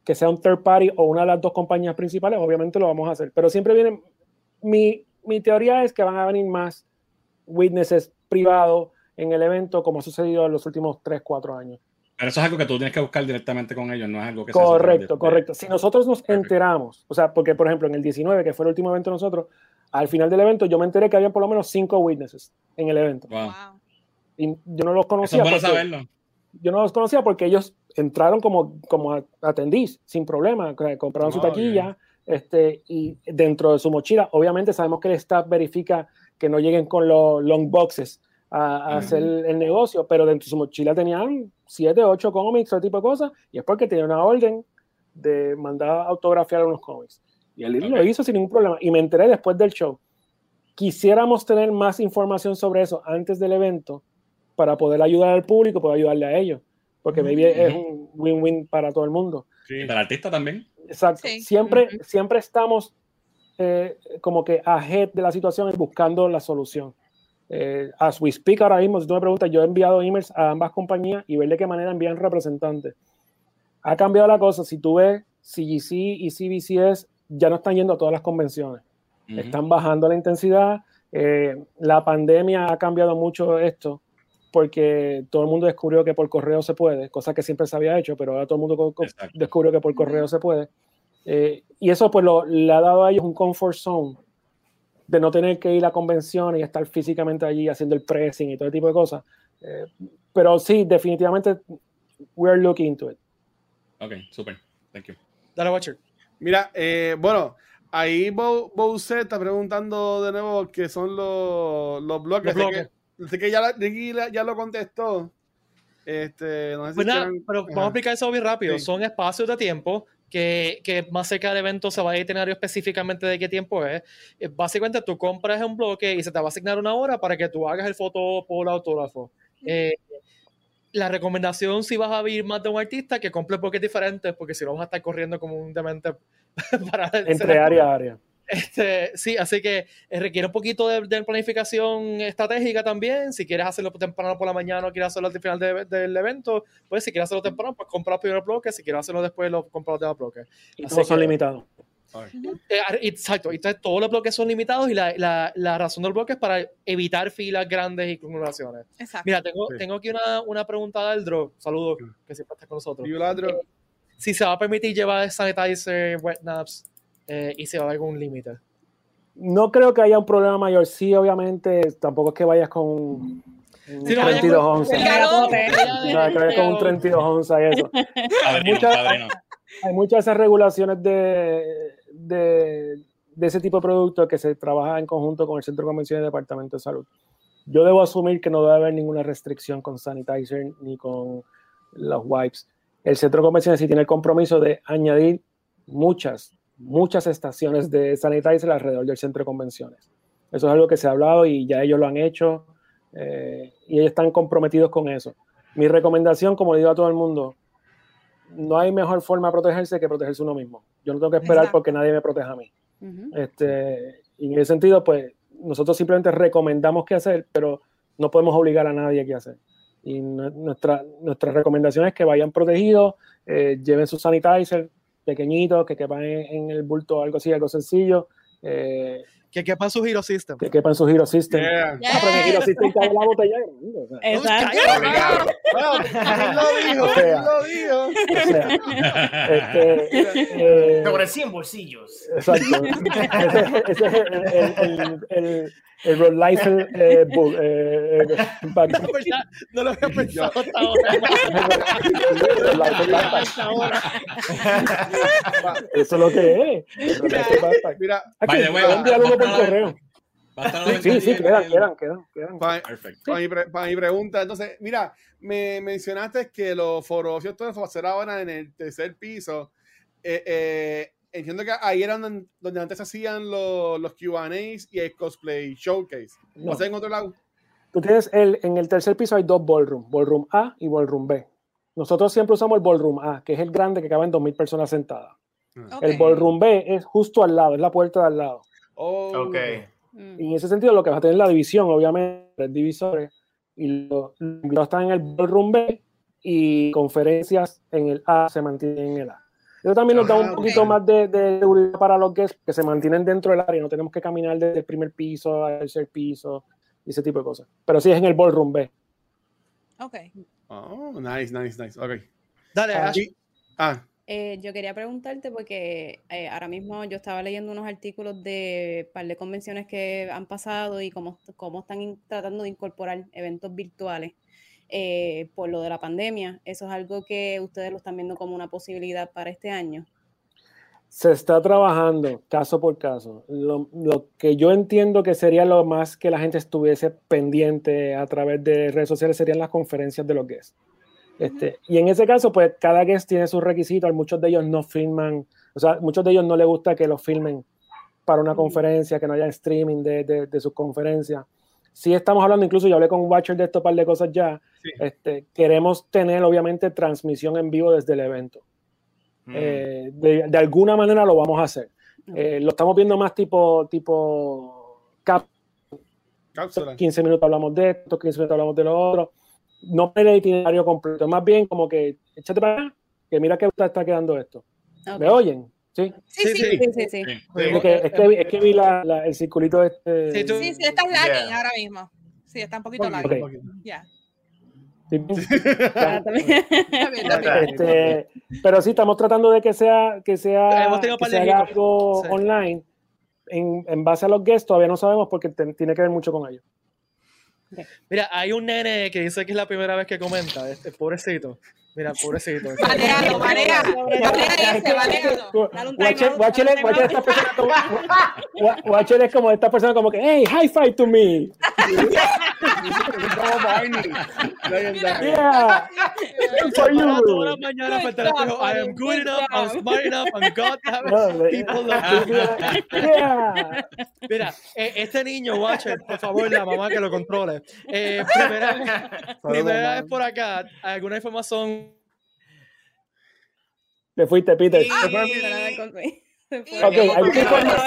que sea un third party o una de las dos compañías principales, obviamente lo vamos a hacer. Pero siempre vienen, mi, mi teoría es que van a venir más witnesses privados en el evento, como ha sucedido en los últimos 3, 4 años. Pero eso es algo que tú tienes que buscar directamente con ellos, no es algo que se Correcto, por- correcto. Si nosotros nos Perfecto. enteramos, o sea, porque por ejemplo en el 19, que fue el último evento de nosotros, al final del evento yo me enteré que había por lo menos cinco witnesses en el evento. Wow. Y yo no los Eso conocía. es bueno saberlo. yo no los conocía porque ellos entraron como, como atendís, sin problema, compraron su Oh, taquilla este, y dentro de su mochila. Obviamente sabemos que el staff verifica que no lleguen con los long boxes a, a Ujú. hacer el negocio, pero dentro de su mochila tenían 7, 8 cómics, ese tipo de cosas, y es porque tenía una orden de mandar a autografiar unos cómics. Y él lo Ok. hizo sin ningún problema. Y me enteré después del show. Quisiéramos tener más información sobre eso antes del evento para poder ayudar al público, poder ayudarle a ellos, porque maybe es un win-win para todo el mundo. Sí. Del artista también. Exacto. Sí. Siempre, siempre estamos eh, como que ahead de la situación y buscando la solución. Eh, as we speak ahora mismo, si tú me preguntas, yo he enviado emails a ambas compañías y ver de qué manera envían representantes. Ha cambiado la cosa. Si tú ves, CGC y CBCS ya no están yendo a todas las convenciones. Están bajando la intensidad. Eh, la pandemia ha cambiado mucho esto porque todo el mundo descubrió que por correo se puede, cosa que siempre se había hecho, pero ahora todo el mundo Exacto. descubrió que por correo se puede. Eh, y eso pues lo- le ha dado a ellos un comfort zone de no tener que ir a convenciones y estar físicamente allí haciendo el pressing y todo ese tipo de cosas. Eh, pero sí, definitivamente, we're looking into it. Ok, súper. Thank you. Dale, Watcher. Mira, eh, bueno, ahí Bo- Bowser está preguntando de nuevo qué son los, los bloques. Los bloques. Sé que ya, la- Ricky ya lo contestó. Este, no sé si Pues nada, quieran- pero Ajá. vamos a explicar eso bien rápido. Sí. Son espacios de tiempo que, que más cerca del evento se va a itinerario específicamente de qué tiempo es. Eh, Básicamente tú compras un bloque y se te va a asignar una hora para que tú hagas el foto por autógrafo. Eh, la recomendación si vas a ir más de un artista que compre bloques diferentes porque si no vas a estar corriendo como un demente para Entre área a área. Este, sí, así que eh, requiere un poquito de, de planificación estratégica también. Si quieres hacerlo temprano por la mañana o quieres hacerlo al final de- del evento, pues si quieres hacerlo temprano, pues compra los primeros bloques. Si quieres hacerlo después, lo compra los demás bloques. Y todos son limitados. Eh, exacto, entonces todos los bloques son limitados y la, la, la razón del bloque es para evitar filas grandes y. Exacto. Mira, tengo, Sí. tengo aquí una, una pregunta del Draw. Saludos, que siempre está con nosotros. Vivo ladro. Si se va a permitir llevar sanitizer, wet naps eh, y si va a haber algún límite. No creo que haya un problema mayor. Sí, obviamente, tampoco es que vayas con un Sí, no vayas 32 con- onzas. Que vayas con un 32 onzas y eso. Padrino, muchas- padrino. Hay muchas de esas regulaciones de, de, de ese tipo de productos que se trabaja en conjunto con el Centro de Convenciones y el Departamento de Salud. Yo debo asumir que no debe haber ninguna restricción con sanitizer ni con los wipes. El Centro de Convenciones sí tiene el compromiso de añadir muchas, muchas estaciones de sanitizer alrededor del Centro de Convenciones. Eso es algo que se ha hablado y ya ellos lo han hecho eh, y ellos están comprometidos con eso. Mi recomendación, como le digo a todo el mundo, no hay mejor forma de protegerse que protegerse uno mismo. Yo no tengo que esperar Exacto. porque nadie me proteja a mí. Ujú. Este, y en ese sentido, pues nosotros simplemente recomendamos qué hacer, pero no podemos obligar a nadie a qué hacer. Y nu- nuestra, nuestra recomendación es que vayan protegidos, eh, lleven sus sanitizer pequeñitos, que quepan en, en el bulto, algo así, algo sencillo, eh, Que quepan su Hero System. que quepan su Hero System. Yeah. Yeah. Ah, pero que Hero System cabe en la botella grande, o sea, Exacto. Este, eh, Sobre 100 bolsillos. Exacto. ese, ese es el, el, el, el, Rod Liefeld, eh, book, eh, eh, verdad, no lo había pensado hasta ahora. Eso es lo que es. Mira, Aquí, By the way, voy a enviar uno por correo. Sí, sí, quedan, quedan, quedan, quedan. para, Perfecto. para mi, pre- para mi pregunta, entonces, mira, me mencionaste que los foros, esto va a ser ahora en el tercer piso. Eh, eh, entiendo que ahí era donde, donde antes hacían los, los QAs y el cosplay showcase. ¿Va No. a ser en otro lado? Tú tienes el, en el tercer piso hay dos ballroom, ballroom A y ballroom B. Nosotros siempre usamos el ballroom A, que es el grande que caben 2.000 personas sentadas. Ok. El ballroom B es justo al lado, es la puerta de al lado. Oh, Ok. Mm. Y en ese sentido, lo que vas a tener es la división, obviamente, tres divisores, y los invitados están en el ballroom B y conferencias en el A se mantienen en el A. Eso también nos da Ah, un ok. poquito más de, de seguridad para los guests que se mantienen dentro del área, no tenemos que caminar desde el primer piso al tercer piso y ese tipo de cosas. Pero sí es en el ballroom B. Ok. Oh, nice, nice, nice. Ok. Dale, Ah, Ash. Ah, Eh, yo quería preguntarte porque eh, ahora mismo yo estaba leyendo unos artículos de par de convenciones que han pasado y cómo, cómo están in- tratando de incorporar eventos virtuales eh, por lo de la pandemia. ¿Eso es algo que ustedes lo están viendo como una posibilidad para este año? Se está trabajando caso por caso. Lo, lo que yo entiendo que sería lo más que la gente estuviese pendiente a través de redes sociales serían las conferencias de los guests. Este, Y en ese caso, pues cada guest tiene sus requisitos. Muchos de ellos no filman, o sea, muchos de ellos no les gusta que los filmen para una conferencia, que no haya streaming de, de, de sus conferencias. Sí estamos hablando, incluso yo hablé con Watcher de esto par de cosas ya. Sí. Este, queremos tener, obviamente, transmisión en vivo desde el evento. Eh, de, de alguna manera lo vamos a hacer. Eh, lo estamos viendo más tipo, tipo cap. Cápsula. 15 minutos hablamos de esto, 15 minutos hablamos de lo otro. No el itinerario completo, más bien como que échate para acá, que mira que está quedando esto. ¿Me oyen? Sí. Sí, sí, sí. Es que, es que, es que vi la, la- el circulito este. Sí, tú- Sí, sí, está lagging Yeah. ahora mismo. Sí, está un poquito lagging. Ok. poquito. Ya. Ah. Este, pero sí, estamos tratando de que sea, que sea, Hemos tenido que se haga algo sí. online. En, en base a los guests todavía no sabemos porque te- tiene que ver mucho con ellos. Mira, hay un nene que dice que es la primera vez que comenta. Este, pobrecito. Mira, pobrecito. Timeout, Watcher dale es- un Watcher timeout. esta persona como, Wa- Watcher es como esta persona como que, hey, high five to me. Yeah. Good for you. I am good enough, I'm smart enough, I'm God People love me. Yeah. Mira, eh, este niño, Watcher, por favor, la mamá que lo controle. Eh, primera primera vez por acá, alguna información. Te fuiste, Peter. Ok, hay información.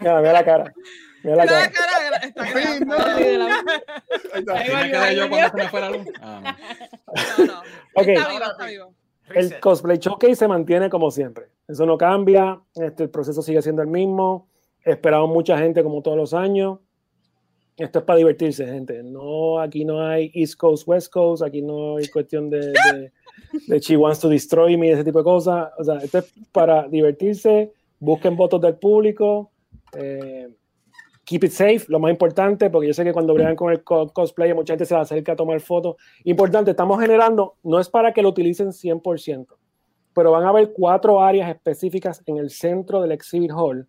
Mira, mira la cara. Mira la Mira la cara. cara, está Sí, no. Ahí está. Ahí me quedé yo cuando se me fue la luz. Ah, no. No, no. Ok. Está vivo, está vivo. El cosplay showcase se mantiene como siempre. Eso no cambia. Este, el proceso sigue siendo el mismo. Esperamos mucha gente como todos los años. Esto es para divertirse, gente. No, aquí no hay East Coast, West Coast. Aquí no hay cuestión de, de, de She Wants to Destroy Me, ese tipo de cosas. O sea, esto es para divertirse. Busquen votos del público. eh, keep it safe, lo más importante, porque yo sé que cuando bregan con el co- cosplay, mucha gente se acerca a tomar fotos. Importante, estamos generando, no es para que lo utilicen 100%, pero van a haber cuatro áreas específicas en el centro del exhibit hall.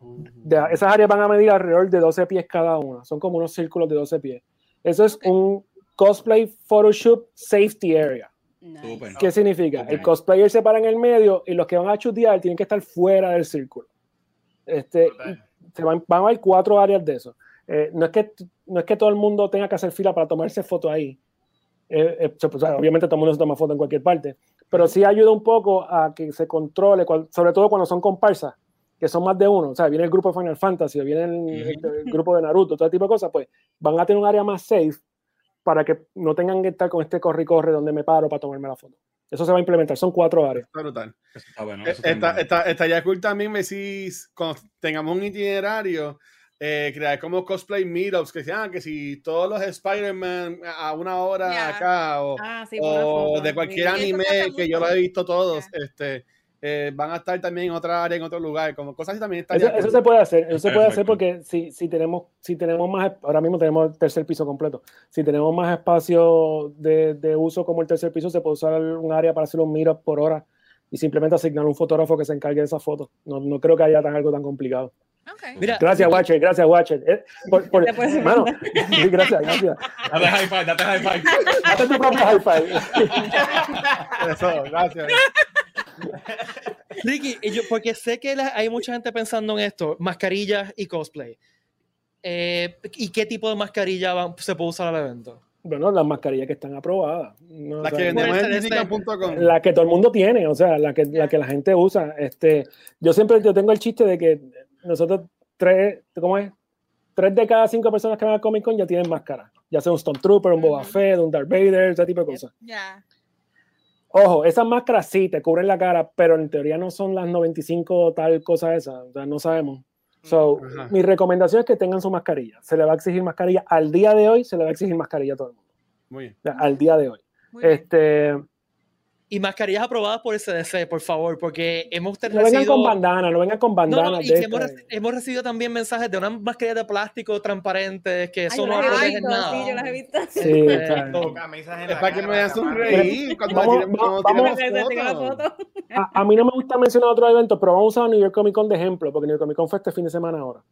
De- esas áreas van a medir alrededor de 12 pies cada una, son como unos círculos de 12 pies. Eso es Ok. un cosplay photoshoot safety area. Nice. ¿Qué significa? Ok. El cosplayer se para en el medio y los que van a chutear tienen que estar fuera del círculo. Este, se van, van a haber cuatro áreas de eso. Eh, no, es que, no es que todo el mundo tenga que hacer fila para tomarse foto ahí. Eh, eh, o sea, obviamente todo el mundo se toma foto en cualquier parte, pero sí ayuda un poco a que se controle, cual- sobre todo cuando son comparsas, que son más de uno. O sea, viene el grupo de Final Fantasy, viene el, el- el grupo de Naruto, todo tipo de cosas, pues van a tener un área más safe para que no tengan que estar con este corre y corre donde me paro para tomarme la foto. Eso se va a implementar, son cuatro áreas. Está brutal. Eso está bueno. Eh, está, estaría cool también, me decís, cuando tengamos un itinerario, eh, crear como cosplay meetups, que sean que si todos los Spider-Man a una hora Ya. acá, o, Ah, sí, o de cualquier anime que yo lo he visto todos, Ya. este, eh, van a estar también en otra área, en otro lugar, como cosas así también Eso, se puede hacer, eso se puede hacer porque si, si, tenemos, si tenemos más, ahora mismo tenemos el tercer piso completo, si tenemos más espacio de, de uso como el tercer piso, se puede usar un área para hacer un meetup por hora y simplemente asignar un fotógrafo que se encargue de esa foto. No, no creo que haya tan, algo tan complicado. Ok. Mira, Gracias, Watcher, gracias, Watcher. Eh, por- por- mano, sí, gracias, gracias. Date high five, date high five. Hazte tu propio high five. Eso, gracias. Ricky, y yo, porque sé que la- hay mucha gente pensando en esto, mascarillas y cosplay. Eh, ¿Y qué tipo de mascarilla va- se puede usar al evento? Bueno, las mascarillas que están aprobadas. No, Las o que sea, vendemos en Puede ser digital.com. la que todo el mundo tiene, o sea, la que, la que la gente usa. Este, yo siempre yo tengo el chiste de que nosotros tres, ¿cómo es? Tres de cada cinco personas que van a Comic Con ya tienen máscara. Ya sea un Stormtrooper, un Boba. Fett, un Darth Vader, ese tipo de cosas. Ya. Ojo, esas máscaras sí te cubren la cara, pero en teoría no son las 95 tal cosa esa, o sea, no sabemos. So, Ajá. mi recomendación es que tengan su mascarilla. Se le va a exigir mascarilla al día de hoy, se le va a exigir mascarilla a todo el mundo. Muy bien. O sea, al día de hoy. Muy bien. Este, Y mascarillas aprobadas por el CDC, por favor, porque hemos no vengan recibido... con bandana, no vengan con No, bandana. no, y que hemos, reci- hemos recibido también mensajes de unas mascarillas de plástico transparentes que Ay, eso no las he protege visto, nada. sí, yo las he visto. Sí, Es para que me vean sonreír cuando Vamos- vamos- vamos- foto. a, a mí no me gusta mencionar otros eventos, pero vamos a usar New York Comic Con de ejemplo, porque New York Comic Con fue este fin de semana ahora.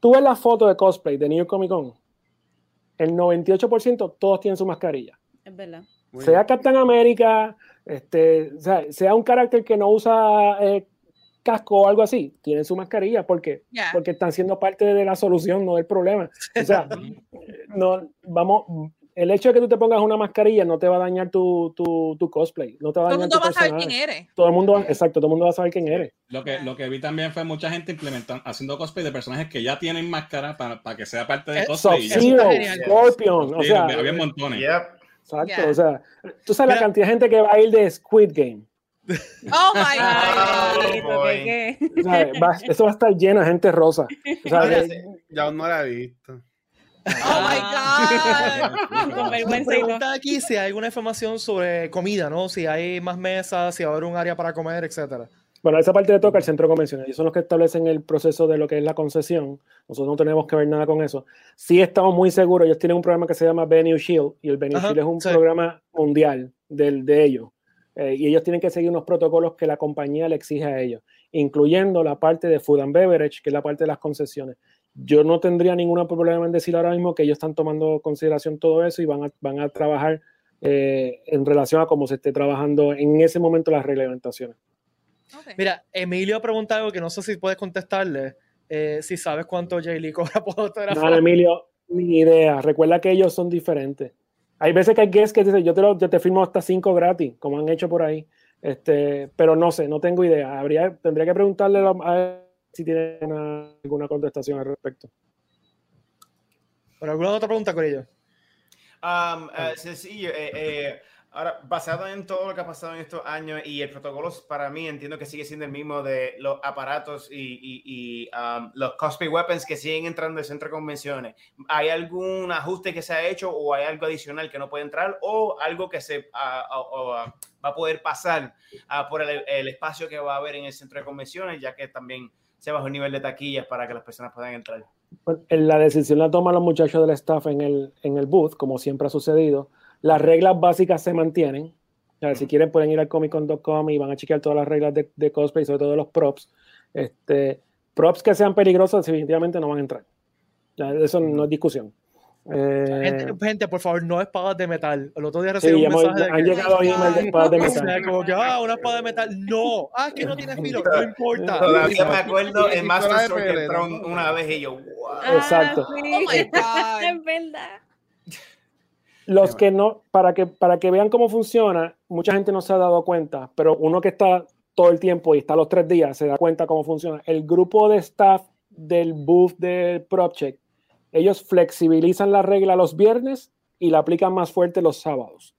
Tú ves la foto de cosplay de New York Comic Con, el 98% todos tienen su mascarilla. Es verdad. Muy sea Captain América, este, o sea, sea un carácter que no usa eh, casco o algo así, tienen su mascarilla porque, porque están siendo parte de la solución, no del problema. O sea, no, vamos, el hecho de que tú te pongas una mascarilla no te va a dañar tu, tu, tu cosplay. No te va a Todo el mundo tu va a saber quién eres. Todo el mundo, va- exacto, todo el mundo va a saber quién eres. Lo que, lo que vi también fue mucha gente implementando, haciendo cosplay de personajes que ya tienen máscara para, para que sea parte del Eh, cosplay. Sub-Zero. Scorpion, o sea, había montones. Yep. Exacto, Yeah. o sea, tú sabes la Mira. cantidad de gente que va a ir de Squid Game. Oh my God. Ah, Ay, boy. ¿qué, qué? O sea, va- eso va a estar lleno de gente rosa. O sea, Ya, de- ya no la he visto. Oh my God. Con Me vergüenza pregunta aquí si hay alguna información sobre comida, ¿no? Si hay más mesas, si va a haber un área para comer, etcétera. Bueno, esa parte le toca al centro convencional. Ellos son los que establecen el proceso de lo que es la concesión. Nosotros no tenemos que ver nada con eso. Sí estamos muy seguros. Ellos tienen un programa que se llama Venue Shield y el Venue Shield es un sí. programa mundial del, de ellos. Eh, y ellos tienen que seguir unos protocolos que la compañía le exige a ellos, incluyendo la parte de Food and Beverage, que es la parte de las concesiones. Yo no tendría ningún problema en decir ahora mismo que ellos están tomando consideración todo eso y van a, van a trabajar eh, en relación a cómo se esté trabajando en ese momento las reglamentaciones. Mira, Emilio pregunta algo que no sé si puedes contestarle. eh, si sabes cuánto Jay Lee cobra por autógrafo. No, Emilio, ni idea. Recuerda que ellos son diferentes. Hay veces que hay guests que dicen, yo te, lo, yo te firmo hasta cinco gratis, como han hecho por ahí. Este, pero no sé, no tengo idea. Habría, tendría que preguntarle a a ver si tienen alguna contestación al respecto. ¿Pero alguna otra pregunta, Corillo? Um, eh, sencillo, eh, eh, ahora, basado en todo lo que ha pasado en estos años y el protocolo, para mí entiendo que sigue siendo el mismo de los aparatos y, y- y, um, los cosplay weapons que siguen entrando al centro de convenciones. ¿Hay algún ajuste que se ha hecho o hay algo adicional que no puede entrar o algo que se ah, o, ah, va a poder pasar ah, por el, el espacio que va a haber en el centro de convenciones, ya que también se bajó el nivel de taquillas para que las personas puedan entrar? En la decisión la toman los muchachos del staff en el, en el booth, como siempre ha sucedido. Las reglas básicas se mantienen. O sea, si quieren pueden ir al comiccon.com y van a chequear todas las reglas de, de cosplay, sobre todo los props. Este, props que sean peligrosos definitivamente no van a entrar. Ya, eso no es discusión. Eh, Gente, gente, por favor, no espadas de metal. El otro día sí, recibí un hemos- mensaje de han que, llegado my emails de espadas de o metal. sea, como que, ah, una espada de metal. No, ah, es que no tiene filo. No importa. Todavía me acuerdo en Master Sword una vez y yo, wow. Exacto. Ah, sí. Oh my God. es verdad. Los que no, para que, para que vean cómo funciona, mucha gente no se ha dado cuenta, pero uno que está todo el tiempo y está los tres días se da cuenta cómo funciona. El grupo de staff del booth del PropCheck, ellos flexibilizan la regla los viernes y la aplican más fuerte los sábados.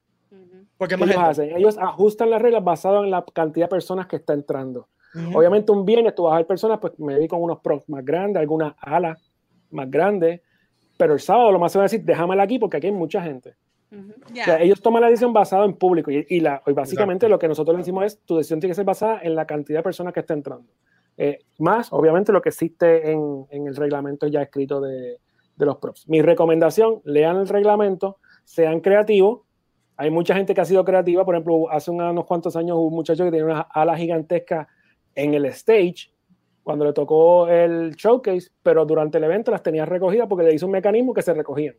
Porque ¿Qué más ellos gente. hacen? Ellos ajustan las reglas basado en la cantidad de personas que está entrando. Obviamente un viernes tú vas a ver personas, pues me vi con unos props más grandes, algunas alas más grandes, pero el sábado lo más se va a decir, déjamela aquí porque aquí hay mucha gente. O sea, ellos toman la decisión basada en público y, y la, y básicamente Exacto. lo que nosotros le decimos es tu decisión tiene que ser basada en la cantidad de personas que está entrando. Eh, más, obviamente, lo que existe en, en el reglamento ya escrito de, de los props. Mi recomendación, lean el reglamento, sean creativos. Hay mucha gente que ha sido creativa. Por ejemplo, hace unos cuantos años hubo un muchacho que tenía unas alas gigantescas en el stage cuando le tocó el showcase, pero durante el evento las tenía recogidas porque le hizo un mecanismo que se recogían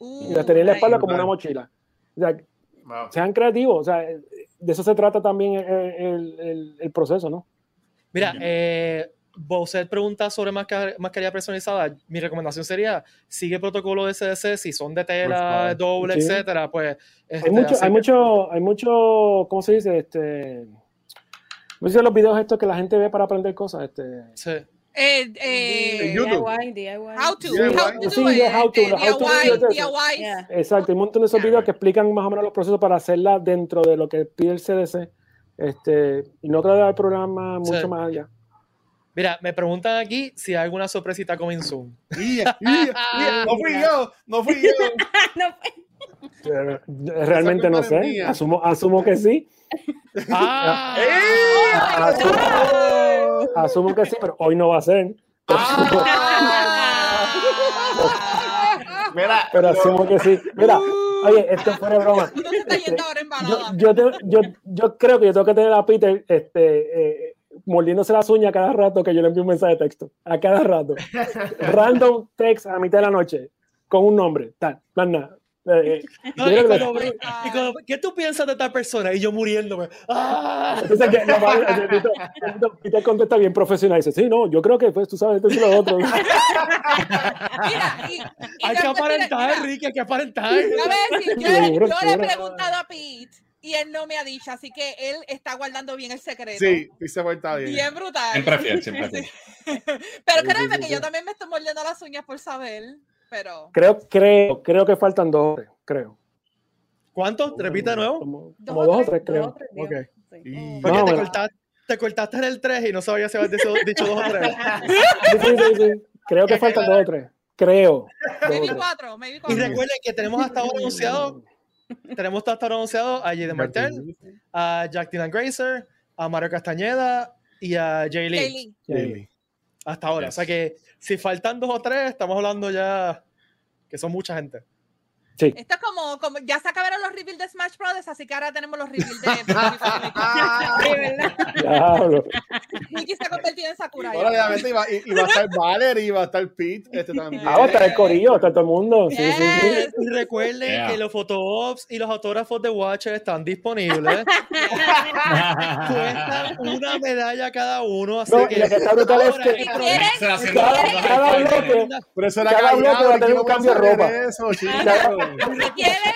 y las tenía en la espalda como una mochila. O sea, Wow. sean creativos, o sea, de eso se trata también el, el- el- proceso, ¿no? Mira, eh, Bowser pregunta sobre mascar- mascarilla personalizada. Mi recomendación sería, sigue el protocolo de CDC, si son de tela doble, Sí. etcétera, pues... Hay este, mucho, así hay que- mucho, hay mucho, ¿cómo se dice? Este, ¿cómo se dicen los videos estos que la gente ve para aprender cosas? Este, Sí. Eh, eh, YouTube. DIY, DIY. how to, Yeah, how to sí, do it. yeah, how to, eh, los how to DIY. DIY. Yeah. exacto, hay un montón de esos videos que explican más o menos los procesos para hacerla dentro de lo que pide el CDC. Este, y no creo que el programa mucho Sí. más allá. Mira, me preguntan aquí si hay alguna sorpresita coming soon. Ia, No fui yo, no fui yo. No, Realmente no sé, asumo, asumo que sí. ¡Ah! Asumo, asumo que sí, pero hoy no va a ser. Mira, Pero asumo que sí. Mira, oye, esto fuera de broma. ¿Dónde está Este, yo, embalada? yo, te- yo, yo creo que yo tengo que tener a Peter este, eh, mordiéndose las uñas cada rato que yo le envío un mensaje de texto. A cada rato. Random text a mitad de la noche con un nombre. Tal, más nada. Eh, No, yo y cuando- y cuando- ¿Qué tú piensas de esta persona? Y yo muriéndome. ¡Ah! Entonces, que Tito- Tito- Peter contesta bien profesional. Dice, sí, no, yo creo que pues tú sabes esto y lo otro. Mira, y, y Hay que aparentar, mira, Ricky, hay que aparentar. mira, a ver, si yo, Seguro, yo le he preguntado a Pete y él no me ha dicho, así que él está guardando bien el secreto. Sí, sí se porta bien. Bien brutal. Siempre fiel, siempre fiel. Pero créeme que yo también me estoy mordiendo las uñas por saber, pero Creo, creo, creo que faltan dos, creo. ¿Cuántos? Repite de nuevo. Como, Dos como o dos o tres, creo. Tres. Sí. Porque No, te, cortaste, te cortaste en el 3 y no sabía si habías dicho, dicho dos o tres. Sí, sí, sí, sí. Creo que faltan dos o tres. Creo. Maybe cuatro, Y recuerden que tenemos hasta ahora anunciado, tenemos hasta ahora anunciado a Jaden Martel, a Jack Dylan Grazer, a Mario Castañeda y a Jay Lee. Hasta ahora. O sea que si faltan dos o tres, estamos hablando ya que son mucha gente. Sí. Esto es como, como, ya se acabaron los reveals de Smash Brothers, así que ahora tenemos los reveals de Sí, ¿verdad? Diablo. Mickey se ha convertido en Sakurai. Ahora, obviamente, iba, y, y va a estar Valerie, y va a estar Pete, este también. Ah, va a estar el corillo, estar todo el mundo. Sí, sí, sí. Yes. Y recuerden Yeah. que los photoops y los autógrafos de Watcher están disponibles. Cuestan una medalla cada uno. Así No, y que lo que está brutal es que- Cada- bloque, va a tener ¿quién un cambio de ropa. Eso, quieren,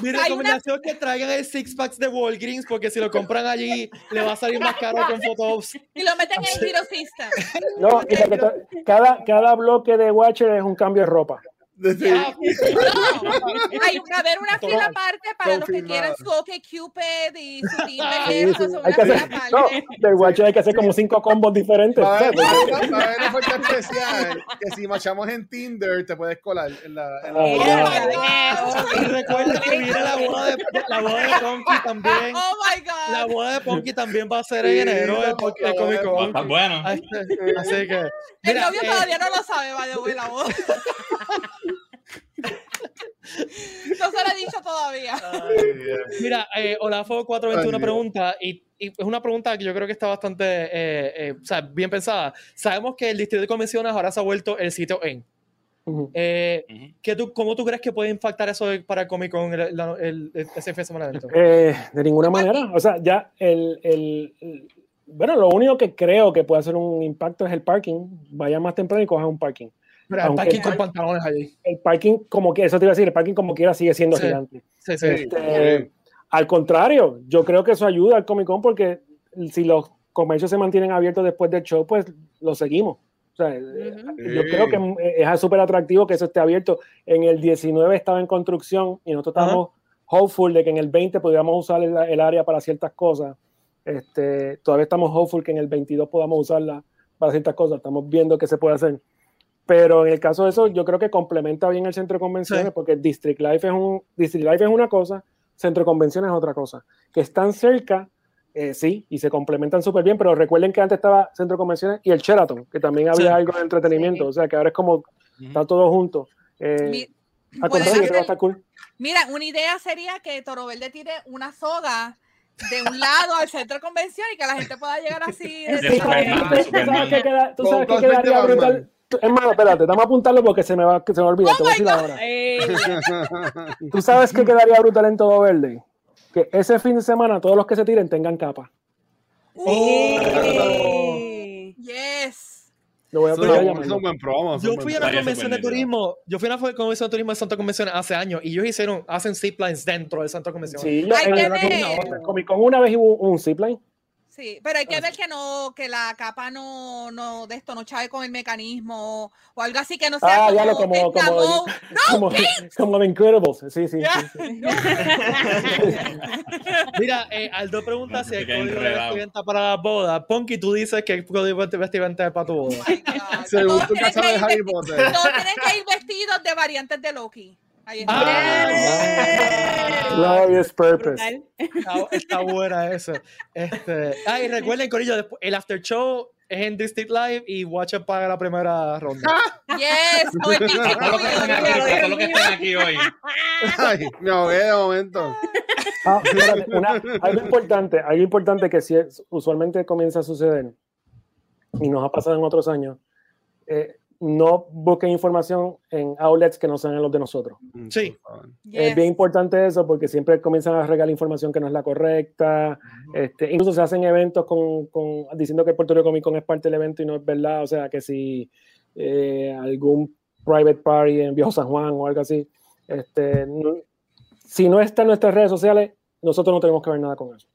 Mi una recomendación es que traigan el six packs de Walgreens porque si lo compran allí le va a salir más caro con photops. y lo meten en Hero System. no, y que cada, cada bloque de Watcher es un cambio de ropa. Desde- No, hay a haber una fila Total. aparte para los que quieran su OK Cupid y su Tinder Sí, sí. Hay que hacer, aparte. no, del Watcher hay que hacer como cinco combos diferentes. Que si machamos en Tinder te puedes colar en la, en la- Ah, Oh. Y recuerda que viene la boda de, la boda de Punky también. Oh my La boda de Punky también va a ser en enero el, boda el Comic de Con. Está bueno. Así así que. El Mira, novio eh, todavía no lo sabe, vaya, güey, la voz. No se lo he dicho todavía. Mira, eh, Olafo 421 Ay, pregunta, y, y es una pregunta que yo creo que está bastante eh, eh, o sea, bien pensada. Sabemos que el distrito de convenciones ahora se ha vuelto el sitio en. Ujú. Eh, Ujú. ¿qué tú, ¿Cómo tú crees que puede impactar eso de- para Comic Con, el, el, el- ese fin de semana de? Eh, de ninguna manera. O sea, ya el, el- el- Bueno, lo único que creo que puede hacer un impacto es el parking. Vaya más temprano y coja un parking. Mira, el parking con pantalones allí. El parking, como que eso te iba a decir, el parking como quiera sigue siendo Sí. gigante. Sí, sí. Este, al contrario, yo creo que eso ayuda al Comic Con porque si los comercios se mantienen abiertos después del show, pues lo seguimos. O sea, yo Sí. creo que es súper atractivo que eso esté abierto. En el 19 estaba en construcción y nosotros estamos hopeful de que en el 20 pudiéramos usar el, el área para ciertas cosas. Este, todavía estamos hopeful que en el 22 podamos usarla para ciertas cosas. Estamos viendo qué se puede hacer. Pero en el caso de eso, yo creo que complementa bien el centro de convenciones Sí. porque District Life es un District Life es una cosa, centro de convenciones es otra cosa. Que están cerca, eh, sí, y se complementan súper bien, pero recuerden que antes estaba centro de convenciones y el Sheraton, que también había Sí. algo de entretenimiento, Sí. o sea que ahora es como está todo junto. Eh, Mi- que va a cool. Mira, una idea sería que Toro Verde tire una soga de un lado al centro de convención y que la gente pueda llegar así. de De esa Superman, manera. ¿Tú sabes queda- tú sabes de quedaría Batman. brutal? Hermano, espérate, vamos a apuntarlo porque se me va, que se me va a olvidar. Oh te voy a ahora. Eh, ¿Tú sabes qué quedaría brutal en todo verde? Que ese fin de semana todos los que se tiren tengan capa. sí. Yes. Lo voy a, So, yo- buen promo. Yo fui a una convención de turismo, yo fui a una convención de turismo de Centro de Convenciones hace años y ellos hicieron, hacen ziplines dentro de Convenciones. Sí, yo, Hay en en Comic Con una vez hubo un zipline. Sí, pero hay que ver que no, que la capa no, no, de esto no chave con el mecanismo o algo así que no sea Ah, como, ya lo como, como, como, como The Incredibles. Sí, sí, sí, sí. Mira, eh, Aldo pregunta si queda código de vestimenta para la boda. Ponky, tú dices que el código de vestimenta es para tu boda. Oh de Harry Potter. todos tienen que ir vestidos de variantes de Loki. Ahí está. Ah, Glorious Purpose. Brutal. está, está buena eso. Este, ah, y recuerden, Corillo, después- el after show es en District Live y Watcher paga la primera ronda. Yes, todos los que están aquí, hoy. Ay, me ahogué de momento. Ah, espérate, una- algo importante, algo importante que sí es- usualmente comienza a suceder y nos ha pasado en otros años. eh, no busquen información en outlets que no sean los de nosotros. Sí. Es Yes. bien importante eso porque siempre comienzan a regalar información que no es la correcta. Este, incluso se hacen eventos con, con- diciendo que el Puerto Rico Comic Con es parte del evento y no es verdad. O sea, que si eh, algún private party en Viejo San Juan o algo así, este, no- si no está en nuestras redes sociales, nosotros no tenemos que ver nada con eso.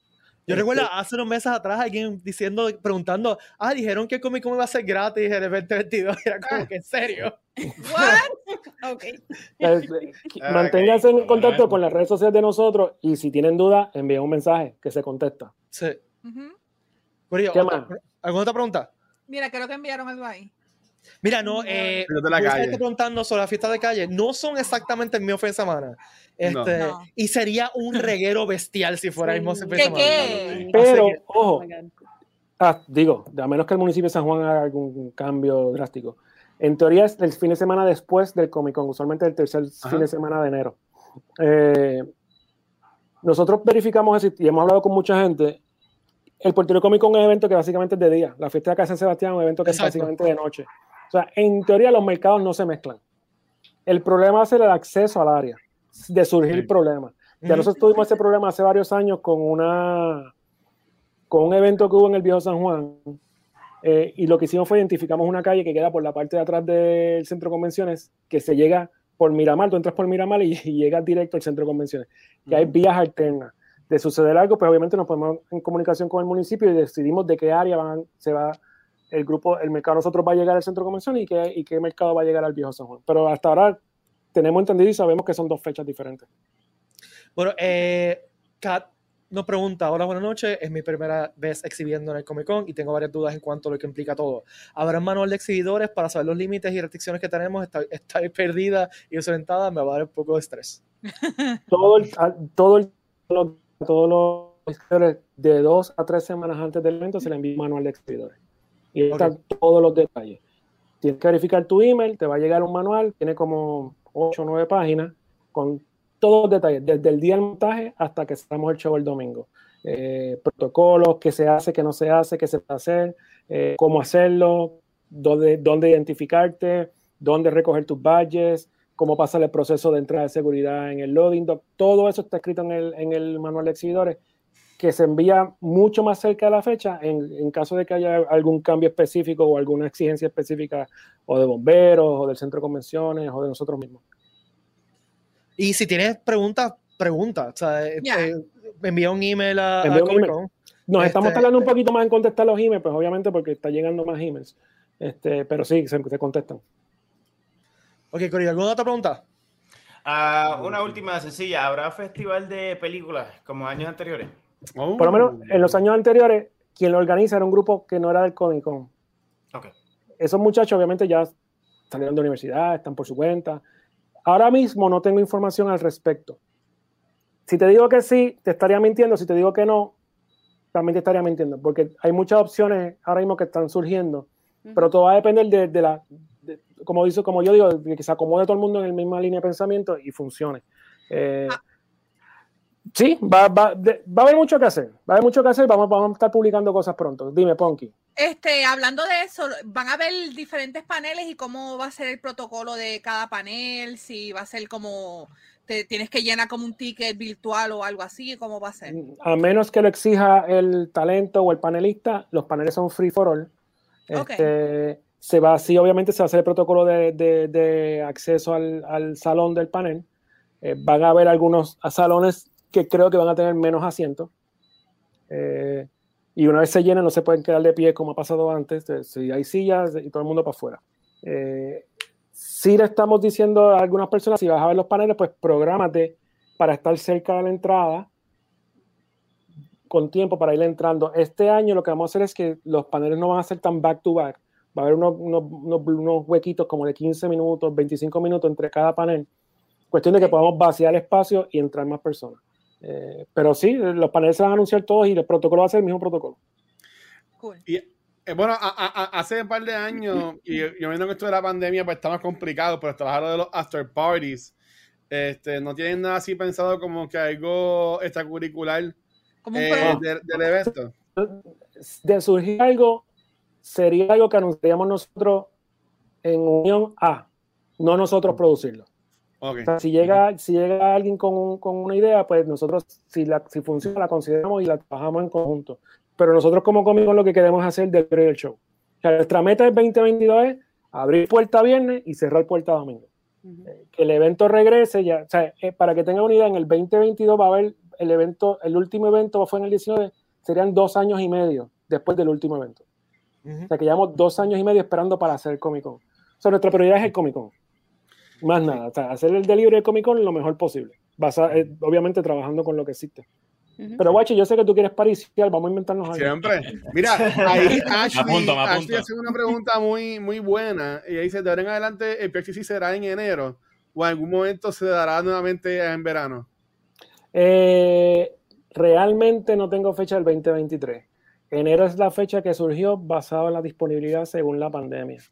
Yo Este, recuerdo hace unos meses atrás alguien diciendo, preguntando, ah, dijeron que el Comic Con iba a ser gratis en el 2022. Y era como que, ¿en serio? What? Ok. eh, Ah, manténganse en contacto con las redes sociales de nosotros y si tienen dudas, envíen un mensaje que se contesta. Sí. Corillo, ¿Qué otra- más? ¿Alguna otra pregunta? Mira, creo que enviaron algo ahí. Mira, no, eh, de la calle. preguntando sobre la fiesta de calle, no son exactamente el mismo fin de semana. Este, No. Y sería un reguero bestial si fuera el mismo fin de ¿Qué semana. qué? Pero, ojo, Oh. Ah, digo, a menos que el municipio de San Juan haga algún cambio drástico. En teoría es el fin de semana después del Comic Con, usualmente el tercer Ajá. fin de semana de enero. Eh, nosotros verificamos eso y hemos hablado con mucha gente. El Puerto Rico Comic Con es un evento que básicamente es de día. La fiesta de acá de San Sebastián es un evento que Exacto. es básicamente de noche. O sea, en teoría los mercados no se mezclan. El problema es el acceso al área, de surgir Sí. problemas. Ya nosotros tuvimos ese problema hace varios años con una con un evento que hubo en el Viejo San Juan. eh, y lo que hicimos fue identificamos una calle que queda por la parte de atrás del centro de convenciones, que se llega por Miramar, tú entras por Miramar y, y llegas directo al centro de convenciones. Que hay vías alternas. De suceder algo, pues obviamente nos ponemos en comunicación con el municipio y decidimos de qué área van, se va el grupo, el mercado nosotros va a llegar al centro de convenciones y qué, y qué mercado va a llegar al Viejo San Juan. Pero hasta ahora tenemos entendido y sabemos que son dos fechas diferentes. Bueno, eh, Kat nos pregunta, hola, buenas noches, es mi primera vez exhibiendo en el Comic Con y tengo varias dudas en cuanto a lo que implica todo. ¿Habrá un manual de exhibidores para saber los límites y restricciones que tenemos? Estoy, estoy perdida y desorientada, me va a dar un poco de estrés. todo el, todo el- lo- todos los exhibidores de dos a tres semanas antes del evento se le envía un manual de exhibidores. Y están todos los detalles. Tienes que verificar tu email, te va a llegar un manual, tiene como ocho o nueve páginas con todos los detalles, desde el día del montaje hasta que cerramos el show el domingo. Eh, protocolos, qué se hace, qué no se hace, qué se puede hacer, eh, cómo hacerlo, dónde, dónde identificarte, dónde recoger tus badges, cómo pasa el proceso de entrada de seguridad en el loading dock. Todo eso está escrito en el, en el manual de exhibidores, que se envía mucho más cerca de la fecha en, en caso de que haya algún cambio específico o alguna exigencia específica o de bomberos o del centro de convenciones o de nosotros mismos. Y si tienes preguntas, pregunta. O sea, eh, eh, envía un email a, Envía a un email. Nos Este- estamos tardando un poquito más en contestar los emails, pues obviamente porque está llegando más emails. Este, pero sí, se, se contestan. Ok, Corillo, ¿alguna otra pregunta? Ah, una última sencilla. ¿Habrá festival de películas como años anteriores? Oh. Por lo menos en los años anteriores, quien lo organiza era un grupo que no era del Comic Con. Ok. Esos muchachos obviamente ya salieron de universidad, están por su cuenta. Ahora mismo no tengo información al respecto. Si te digo que sí, te estaría mintiendo. Si te digo que no, también te estaría mintiendo. Porque hay muchas opciones ahora mismo que están surgiendo. Pero todo va a depender de, de la, de- como, dice, como yo digo, de que se acomode todo el mundo en la misma línea de pensamiento y funcione. Eh, sí, va, va, de- va a haber mucho que hacer. Va a haber mucho que hacer. Vamos, vamos a estar publicando cosas pronto. Dime, Ponky. Este, hablando de eso, van a ver diferentes paneles y cómo va a ser el protocolo de cada panel, si va a ser como te tienes que llenar como un ticket virtual o algo así, cómo va a ser. A menos que lo exija el talento o el panelista, los paneles son free for all. Ok. Este, se va, sí, obviamente se va a hacer el protocolo de, de- de acceso al, al salón del panel. Eh, van a haber algunos salones que creo que van a tener menos asientos. Eh, y una vez se llenen, no se pueden quedar de pie como ha pasado antes. Si hay sillas y todo el mundo para afuera. Eh, si le estamos diciendo a algunas personas, si vas a ver los paneles, pues prográmate para estar cerca de la entrada con tiempo para ir entrando. Este año lo que vamos a hacer es que los paneles no van a ser tan back to back. Va a haber unos, unos, unos- unos huequitos como de 15 minutos, 25 minutos entre cada panel. Cuestión de que podamos vaciar espacio y entrar más personas. Eh, pero sí, los paneles se van a anunciar todos y el protocolo va a ser el mismo protocolo. Cool. Eh, bueno, a- a- a- hace un par de años, y yo, viendo que esto de la pandemia, pues está más complicado, pero estaba lo de los after parties. Este, no tienen nada así pensado como que algo extracurricular Como eh, pro- de- del evento. De surgir algo, sería algo que anunciaríamos nosotros en unión a, no nosotros producirlo. Ok. O sea, si llega, si llega alguien con, un- con una idea, pues nosotros, si, la, si funciona, la consideramos y la trabajamos en conjunto. Pero nosotros como Comic Con lo que queremos hacer del del show. O sea, nuestra meta del 2022 es abrir puerta viernes y cerrar puerta domingo. Ujú. Que el evento regrese ya. O sea, eh, para que tengan una idea, en el 2022 va a haber el evento, el último evento fue en el 19, serían dos años y medio después del último evento. O sea, que llevamos dos años y medio esperando para hacer Comic Con. O sea, nuestra prioridad es el Comic Con. Más nada. O sea, hacer el delivery del Comic Con lo mejor posible. Basa- eh, obviamente trabajando con lo que existe. Pero, Guachi, yo sé que tú quieres pariciar. Vamos a inventarnos algo. Siempre. Mira, ahí Ashley, apunto, Ashley hace una pregunta muy, muy buena. Ella dice, de ahora en adelante el PXC será en enero o en algún momento se dará nuevamente en verano. Eh, realmente no tengo fecha del 2023. Enero es la fecha que surgió basado en la disponibilidad según la pandemia.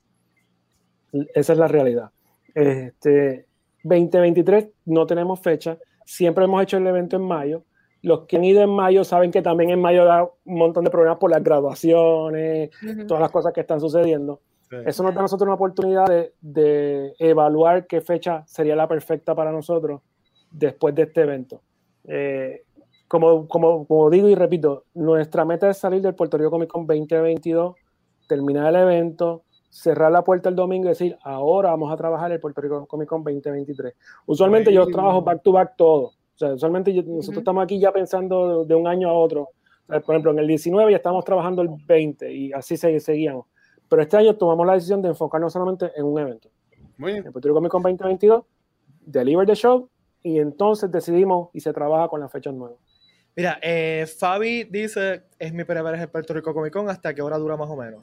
Esa es la realidad. Este, 2023 no tenemos fecha. Siempre hemos hecho el evento en mayo. Los que han ido en mayo saben que también en mayo da un montón de problemas por las graduaciones, Ujú. todas las cosas que están sucediendo. Sí. Eso nos da a nosotros una oportunidad de, de evaluar qué fecha sería la perfecta para nosotros después de este evento. Eh, como, como, como digo y repito, nuestra meta es salir del Puerto Rico Comic Con 2022, terminar el evento, cerrar la puerta el domingo y decir, ahora vamos a trabajar el Puerto Rico Comic Con 2023. Usualmente yo trabajo back to back todo. O sea, usualmente yo- nosotros Ujú. estamos aquí ya pensando de, un año a otro. O sea, por ejemplo, en el 19 ya estamos trabajando el 20 y así se, seguíamos. Pero este año tomamos la decisión de enfocarnos solamente en un evento. Muy bien. En Puerto Rico Comic Con 2022, deliver the show y entonces decidimos y se trabaja con las fechas nuevas. Mira, eh, Fabi dice, es mi primera vez en Puerto Rico Comic Con, ¿hasta qué hora dura más o menos?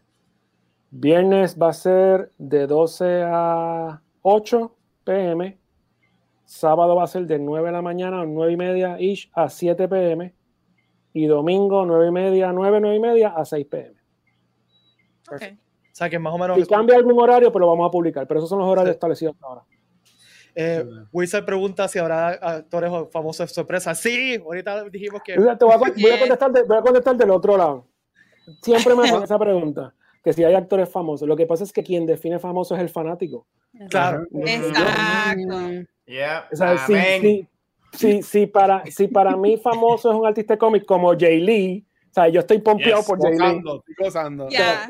Viernes va a ser de 12 a 8 pm. Sábado va a ser de 9 de la mañana a 9 y media ish a 7 pm. Y domingo 9 y media, 9, 9 y media a 6 pm. Ok. O sea, que más o menos... Si cambia algún horario, pues lo vamos a publicar. Pero esos son los horarios Sí. establecidos hasta ahora. Eh, Wizard pregunta si habrá actores o famosos sorpresa. Sí, ahorita dijimos que... Te voy a, voy a contestar de- voy a contestar del otro lado. Siempre me hacen esa pregunta. Que si hay actores famosos. Lo que pasa es que quien define famoso es el fanático. Claro. Exacto. Yeah. O sea, si, si- si- si para, si para mí famoso es un artista cómic como Jay Lee, o sea, yo estoy pompeado Yes, por Jay Lee. Gozando, estoy gozando. Ya.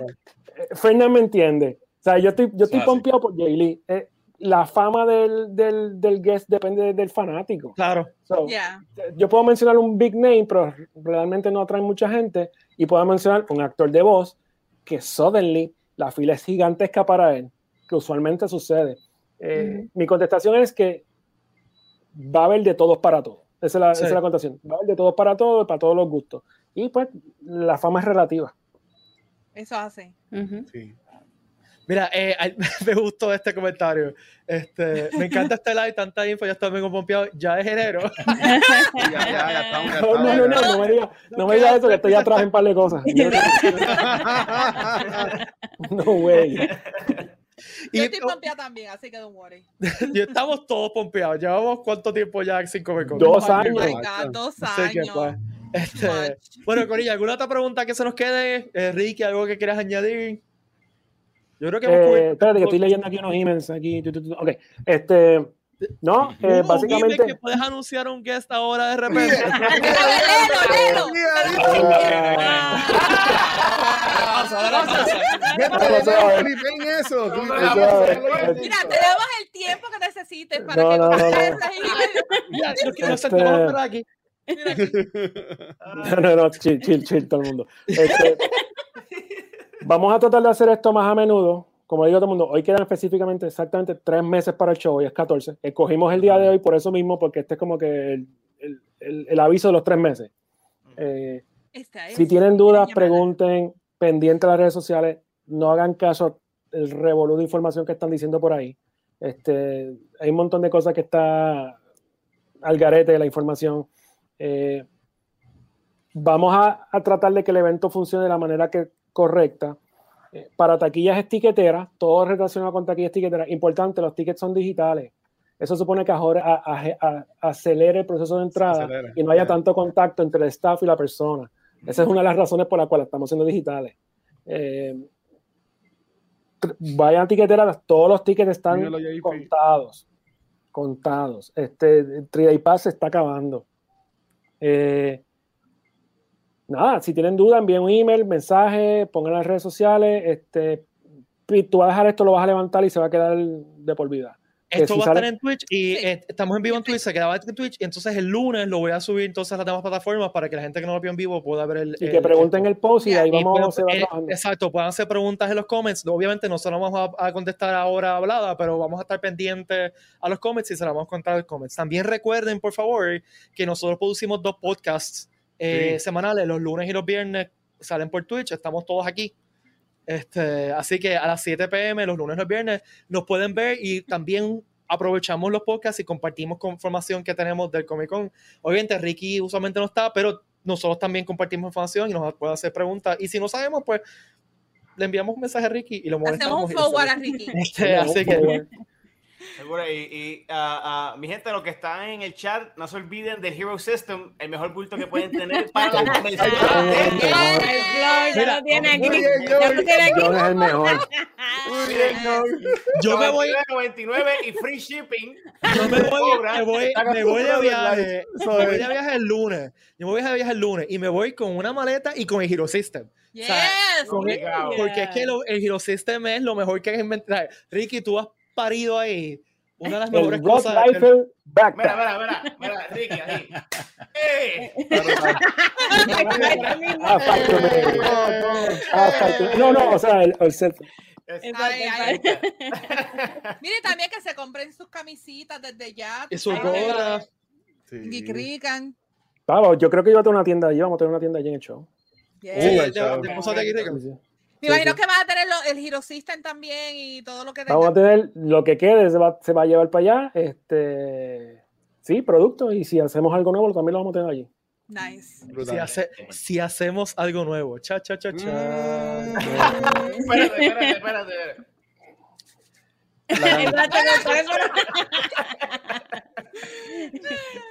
Eh, Fernan me entiende. O sea, yo estoy, yo estoy pompeado por Jay Lee. Eh, la fama del, del, del guest depende del fanático. Claro. So, Ya. Yo puedo mencionar un big name, pero realmente no atrae mucha gente. Y puedo mencionar un actor de voz que suddenly la fila es gigantesca para él, que usualmente sucede. Eh, Mi contestación es que va a haber de todos para todos. Esa es la, Sí. esa es la contestación. Va a haber de todos para todos, para todos los gustos. Y pues la fama es relativa. Eso hace. Sí. Mira, eh, me gustó este comentario. Este, me encanta este live, tanta info, ya estoy bien pompeado. Ya es enero. Ya, ya, ya estamos. Ya No, no, no, no, no me digas no me digas eso, que estoy atrás en un par de cosas. No, güey. Y Yo estoy oh, pompeada también, así que don't worry. y estamos todos pompeados. Llevamos cuánto tiempo ya sin Comic Con? Dos Oh años. my God, dos Así que, años. pues, este, bueno, Corilla, ¿alguna otra pregunta que se nos quede? Eh, Ricky, ¿algo que quieras añadir? Yo creo que Eh, espérate, que estoy leyendo aquí unos emails. Aquí. Ok. Este, no, eh, básicamente. que puedes anunciar un guest ahora de repente. Léelo, léelo. Eso. Mira, te damos el tiempo que necesites para No, que no, no, contestes emails. Ya, nos, nos Este-. Mira aquí. No, no, no, chill, chill, chill, todo el mundo. Este, vamos a tratar de hacer esto más a menudo. Como digo todo el mundo, hoy quedan específicamente exactamente tres meses para el show, hoy es 14. Escogimos el día de hoy por eso mismo, porque este es como que el, el- el- el aviso de los tres meses. Eh, es- Si tienen dudas, pregunten, pendiente a las redes sociales, no hagan caso el revolú de información que están diciendo por ahí. Este, hay un montón de cosas que está al garete de la información. Eh, vamos a, a tratar de que el evento funcione de la manera que, correcta. Eh, para taquillas etiqueteras, todo relacionado con taquillas etiqueteras, importante, los tickets son digitales. Eso supone que ahora acelere el proceso de entrada Acelera, y no haya ya. tanto contacto entre el staff y la persona. Esa es una de las razones por las cuales estamos siendo digitales. Eh, vayan a tiqueteras, todos los tickets están contados. Contados. Este 3Day Pass se está acabando. Eh, nada, si tienen duda, envíen un email, mensaje, pongan en las redes sociales. Este, tú vas a dejar esto, lo vas a levantar y se va a quedar de por vida. Esto si va a estar en Twitch y Sí. eh, estamos en vivo en Twitch, se quedaba en Twitch y entonces el lunes lo voy a subir entonces a las demás plataformas para que la gente que no lo vio en vivo pueda ver el... Y el- que pregunten esto. el post y ahí Y puedan- vamos, se va eh, exacto, puedan hacer preguntas en los comments. Obviamente no se las vamos a, a contestar ahora hablada, pero vamos a estar pendientes a los comments y se las vamos a contar en los comments. También recuerden, por favor, que nosotros producimos dos podcasts eh, Sí. semanales, los lunes y los viernes salen por Twitch, estamos todos aquí. Este, así que a las 7 pm, los lunes y los viernes, nos pueden ver y también aprovechamos los podcasts y compartimos con información que tenemos del Comic Con. Obviamente Ricky usualmente no está, pero nosotros también compartimos información y nos puede hacer preguntas. Y si no sabemos, pues le enviamos un mensaje a Ricky y lo Hacemos molestamos. un y forward a. Ricky. Este, así que Seguro, y, y, ah, ah, mi gente, los que están en el chat, no se olviden del Hero System, el mejor bulto que pueden tener para la convención. Ya Mira, lo tiene aquí. muy bien, Ya lo Joey. tiene aquí. John es el mejor. Yo me voy, 99 y free shipping. yo me voy, me voy, me voy de viaje, me voy de viaje el lunes. Yo me voy de viaje el lunes y me voy con una maleta y con el Hero System. Yes. con el-. Porque es que lo- el Hero System es lo mejor que hay inventado. Ricky, tú has parido ahí una de las mejores El cosas. del- Mira, mira, mira, mira, Ricky, ahí. ¡Eh! No, no, o sea, el, el Ay. Mire también que se compren sus camisitas desde ya. Y su Ay, gorra. Sí. Y crican. Vamos, yo creo que iba a tener una tienda allí, vamos a tener una tienda allí en el show. Sí, Uh, de- de de Sí. Me imagino sí. que va a tener lo- el Hero System también y todo lo que Vamos a tenga. tener lo que quede, se va, se va a llevar para allá. Este, sí, productos. Y si hacemos algo nuevo, también lo vamos a tener allí. Nice. Brutal. Si, hace- si hacemos algo nuevo. Cha, cha, cha, cha. Mm. Espérate, espérate, espérate.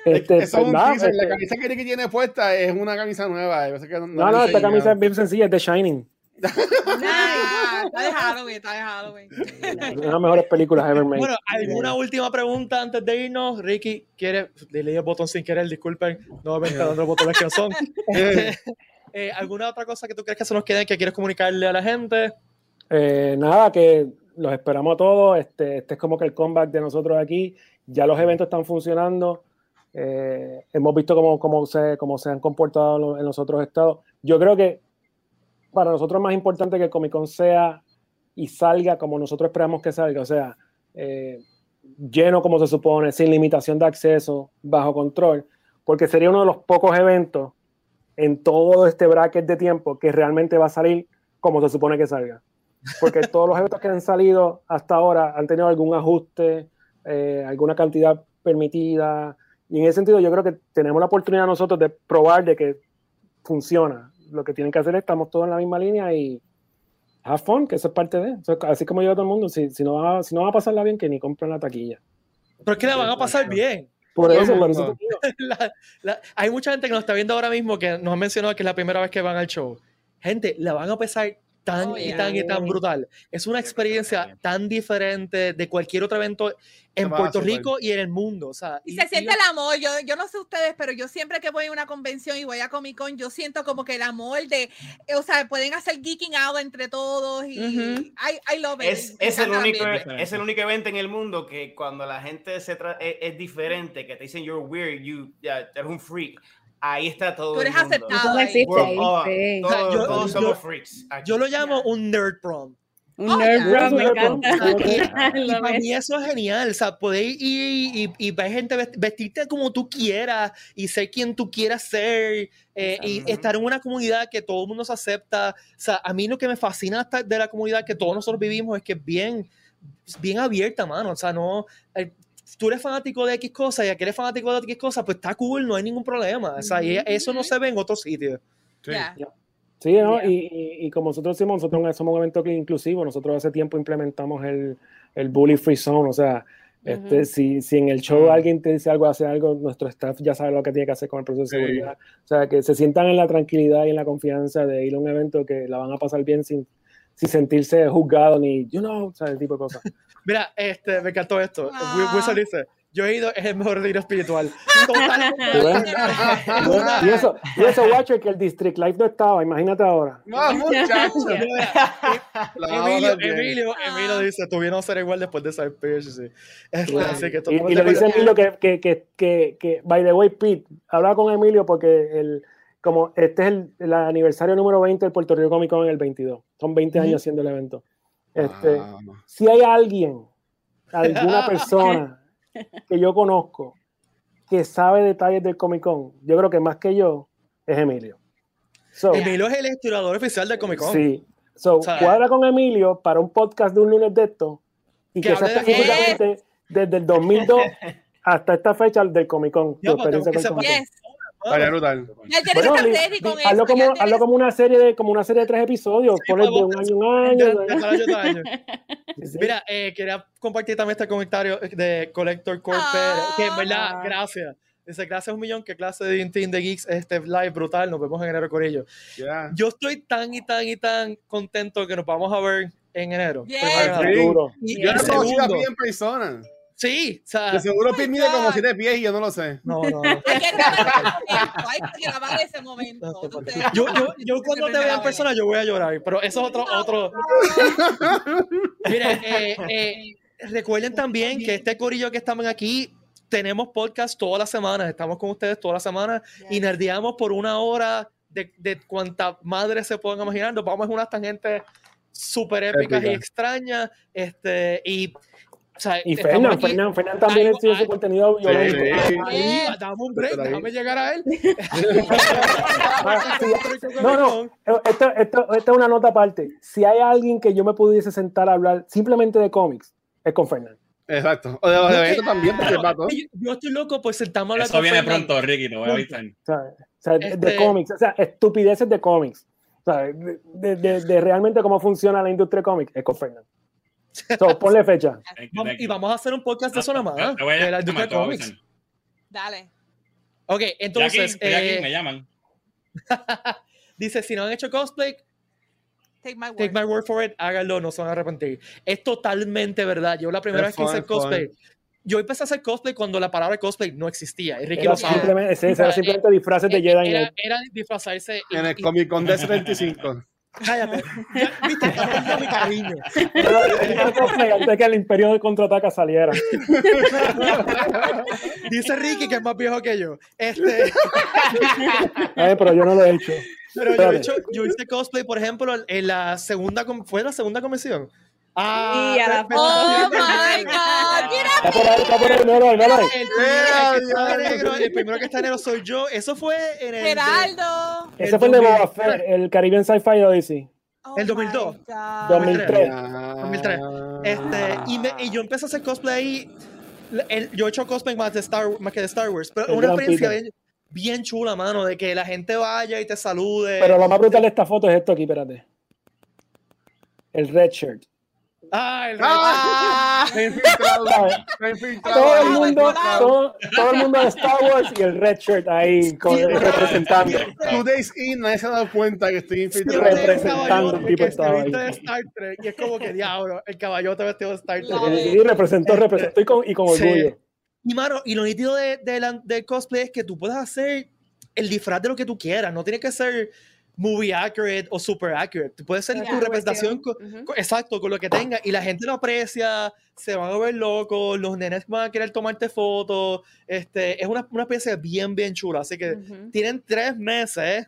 Este, es un nada, teaser. La este- camisa que Ricky tiene puesta es una camisa nueva. Que no, no, esta camisa es bien sencilla, es de Shining. Ah, está de Halloween, está de Halloween. Una de las mejores películas ever made. Bueno, ¿alguna última pregunta antes de irnos? Ricky, ¿quiere? Le leí el botón sin querer, disculpen. No me está dando botones que no son. Eh, ¿Alguna otra cosa que tú crees que se nos quede que quieres comunicarle a la gente? Eh, nada, que los esperamos a todos. Este, este es como que el comeback de nosotros aquí. Ya los eventos están funcionando. Eh, hemos visto cómo, cómo, se, cómo se han comportado en los otros estados. Yo creo que para nosotros es más importante que el Comic Con sea y salga como nosotros esperamos que salga. O sea, eh, lleno como se supone, sin limitación de acceso, bajo control, porque sería uno de los pocos eventos en todo este bracket de tiempo que realmente va a salir como se supone que salga. Porque todos los eventos que han salido hasta ahora han tenido algún ajuste, eh, alguna cantidad permitida. Y en ese sentido yo creo que tenemos la oportunidad nosotros de probar de que funciona. Lo que tienen que hacer es estamos todos en la misma línea y have fun, que eso es parte de. Eso es así como yo todo el mundo, si, si, no va, si no va a pasarla bien, que ni compren la taquilla. Pero es que la van a pasar bien. Por eso, por eso. La- la- hay mucha gente que nos está viendo ahora mismo que nos ha mencionado que es la primera vez que van al show. Gente, la van a pasar tan Oh, y yeah. tan y tan brutal. Es una experiencia tan diferente de cualquier otro evento en Puerto. Rico y en el mundo. O sea, Y se siente el amor. Yo, yo no sé ustedes, pero yo siempre que voy a una convención y voy a Comic Con, yo siento como que el amor de, o sea, pueden hacer geeking out entre todos y Ujú. I, I love it. Es, es, el único, también. es el único evento en el mundo que cuando la gente se es, es diferente, que te dicen you're weird, you, ya, eres un freak, ahí está todo Tú eres el mundo. aceptado. Ahí. all- sí. todos, O sea, yo- todos yo- somos freaks. aquí. Yo lo llamo un nerd prom. Un Oh, nerd yeah. bro, me encanta. Y, para mí eso es genial, o sea, poder ir y, y, y ver gente vest- vestirte como tú quieras y ser quien tú quieras ser eh, y estar en una comunidad que todo el mundo se acepta. O sea, a mí lo que me fascina de la comunidad que todos nosotros vivimos es que es bien, bien abierta, mano. O sea, no... tú eres fanático de X cosas y aquí eres fanático de X cosas, pues está cool, no hay ningún problema. O sea, y eso no se ve en otros sitios. Sí. Ya. Sí, ¿no? Yeah. y, y- y como nosotros decimos, nosotros somos un evento que inclusivo, nosotros hace tiempo implementamos el, el Bully Free Zone, o sea, este, Ujú. si, si en el show Mm. alguien te dice algo, hace algo, nuestro staff ya sabe lo que tiene que hacer con el proceso de seguridad, o sea, que se sientan en la tranquilidad y en la confianza de ir a un evento que la van a pasar bien sin, sin sentirse juzgado ni, you know, o sea, ese tipo de cosas. Mira, este, me encantó esto. Ah. Wi- Wizard dice, yo he ido, es el mejor retiro espiritual. Y eso, y eso, Watcher, que el District Life no estaba, imagínate ahora. No, muchachos. Emilio. Emilio, Emilio dice, tuvieron a ser igual después de saber Pierce. Sí. Este, Bueno, así que Y, y le dice Emilio que, que, que, que, que, by the way, Pete, habla con Emilio porque el, como este es el, el aniversario número 20 del Puerto Rico Comic Con en el 22. Son 20 Ujú. años haciendo el evento. Este, Ah, si hay alguien, alguna persona que yo conozco que sabe detalles del Comic Con, yo creo que más que yo es Emilio. So, Emilio es el historiador oficial del Comic Con. sí. So, O sea, cuadra con Emilio para un podcast de un lunes de esto y Que que, sea hable de- específicamente desde el 2002 hasta esta fecha del Comic Con. Ya, tu experiencia que con sepa- Comic Con. Yes. Estaría brutal. Bueno, eso. hazlo como, hazlo como una serie de como una serie de tres episodios, Sí, ponle de un año un año. de. Sí. Mira, eh, quería compartir también este comentario de Collector Core Ah. Que en verdad, Ah. gracias. Dice, gracias un millón, qué clase de Team de Geeks este live brutal, nos vemos en enero con ellos. Ya. Yo estoy tan y tan y tan contento que nos vamos a ver en enero. Nada. Sí. Y el segundo, Pi en persona. Sí, o sea, De seguro Pi my mide como. 7 pies y yo no lo sé. no, no, no. Hay que grabar ese momento. Hay que grabar ese momento. Yo, yo, yo cuando te vea en persona yo voy a llorar, pero eso es otro, otro. Mire, eh, eh, recuerden también que este corillo que estamos aquí, tenemos podcast todas las semanas, estamos con ustedes todas las semanas y nerdeamos por una hora de, de cuanta madre se puedan imaginar. Nos vamos en unas tangentes súper épicas y Épica. extrañas. Este, y, o sea, Y Fernan, Fernan, Fernan también Algo- tiene su contenido Sí, violento. sí. Ahí, dame un break, déjame llegar a él. Sí, No, no, esto, esto, esto es una nota aparte. Si hay alguien que yo me pudiese sentar a hablar simplemente de cómics, es con Fernan. Exacto. O de, o de evento también, porque el vato. Yo, yo estoy loco, pues sentamos a hablar Eso con viene Fernan. pronto, Ricky, te voy a avisar. O sea, o sea, de- de Este- cómics, o sea, estupideces de cómics. O sea, de, de- de- de realmente cómo funciona la industria de cómics, es con Fernan. So, ponle fecha. Y vamos a hacer un podcast de eso nada más. Te voy a De la llamar, industria te voy a cómics. avisar. Dale. Ok, entonces, eh, me llaman. dice, si no han hecho cosplay, Take my word. take my word for it, háganlo, no se van a arrepentir. Es totalmente verdad. Yo la primera Es vez que hice es fun. cosplay, yo empecé a hacer cosplay cuando la palabra cosplay no existía. Y Ricky Era lo sabe. simplemente, sí, era simplemente disfraces de Jedi Era, era disfrazarse y, En el y- Comic Con de 75. Cállate. Ya, viste, está mi cariño. Antes que el Imperio de Contraataca saliera. Dice Ricky que es más viejo que yo. Este, Ay, pero yo no lo he hecho. pero yo, he hecho, yo hice cosplay, por ejemplo, en la segunda, ¿fue la segunda convención? Ah, Y a la Oh my God. Mira, Está por ahí, está por ahí, míralo ahí, míralo ahí. El primero, el que está negro, el primero que está de negro soy yo. Eso fue en el. de- Geraldo. Ese fue el de Boba Fett, el Caribbean Sci-Fi Odyssey. Oh El my 2002. God. 2003. 2003. Este, y, me- y yo empecé a hacer cosplay ahí. El- yo he hecho cosplay más, de Star, más que de Star Wars, pero El una experiencia bien, bien chula, mano, de que la gente vaya y te salude. Pero lo más brutal de esta foto es esto aquí, espérate. El red shirt. Ah, el ¡Ah! Todo el mundo, todo, todo el mundo de Star Wars y el red shirt ahí con- Sí, representando. Two days in, nadie se ha dado cuenta que estoy infiltrado. Representando un tipo estaba ahí. de Star Trek y es como que diablo, el caballote vestido de Star Trek. It. Sí, representó, representó y con, y con Sí. orgullo. Y mano, y lo nítido de, de la- del cosplay es que tú puedes hacer el disfraz de lo que tú quieras, no tiene que ser movie accurate o super accurate. Tú puedes ser Ya, tu representación, con- Ujú. con- exacto, con lo que tenga, y la gente lo aprecia, se van a ver locos, los nenes van a querer tomarte fotos. Este, es una, una especie bien, bien chula. Así que Ujú. tienen tres meses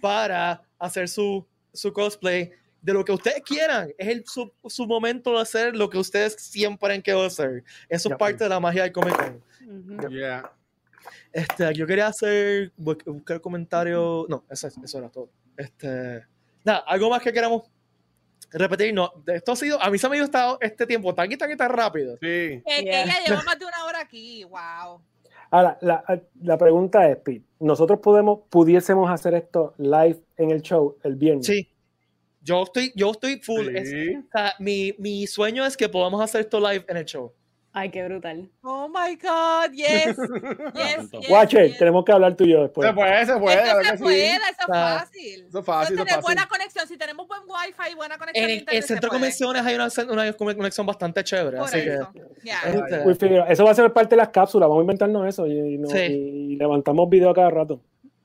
para hacer su, su cosplay de lo que ustedes quieran. Es el, su, su momento de hacer lo que ustedes siempre han querido hacer. Eso es parte de la magia del Comic Con. Ujú. Yeah. Este, yo quería hacer, bu- buscar comentario. No, eso, eso era todo. Este, nada, algo más que queramos repetir. No, esto ha sido, a mí se me ha ido esta- este tiempo tan y tan y tan rápido. Sí. Que ella lleva más de una hora aquí. Wow. Ahora, la, la pregunta es, Pete, ¿nosotros podemos, pudiésemos hacer esto live en el show el viernes? Sí. Yo estoy, yo estoy full. Es- Sí. o sea, mi, mi sueño es que podamos hacer esto live en el show. Ay, qué brutal. Oh my God, yes. yes, yes. tenemos que hablar tú y yo después. Se puede, se puede. Esto se sí. puede, eso es fácil. Eso es fácil, Eso tener buena conexión, si tenemos buen wifi y buena conexión En el, centro de convenciones hay una, una conexión bastante chévere. Por así eso. que. Este, Eso va a ser parte de las cápsulas. Vamos a inventarnos eso y, y no- Sí. y levantamos video cada rato.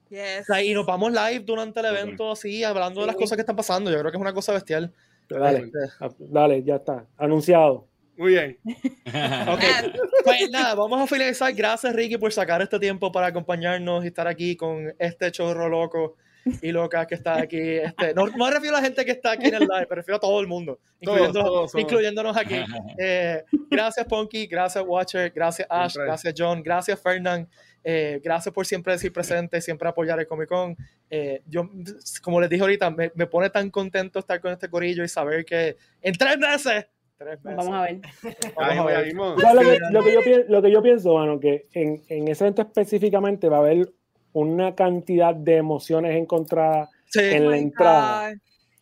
Yes. o sea, y nos vamos live durante el evento, así, hablando de las cosas que están pasando. Yo creo que es una cosa bestial. Dale, Este, dale, ya está. Anunciado. Muy bien. Ok, pues nada, vamos a finalizar. Gracias, Ricky, por sacar este tiempo para acompañarnos y estar aquí con este chorro loco y loca que está aquí. Este, no, no me refiero a la gente que está aquí en el live, me refiero a todo el mundo, incluyendo- todos, todos. incluyéndonos aquí. Eh, gracias, Punky, gracias, Watcher, gracias, Ash, gracias, John, gracias, Fernand. Eh, gracias por siempre decir presente, siempre apoyar el Comic Con. Eh, yo, como les dije ahorita, me, me pone tan contento estar con este corillo y saber que en tres meses, tres meses, Vamos a ver. Ahí, vamos a ahí ver. mismo. ¿Sabes Lo que, lo que yo, pi- lo que yo pienso, mano, que en, en ese evento específicamente va a haber una cantidad de emociones encontradas Sí. en Oh la my entrada.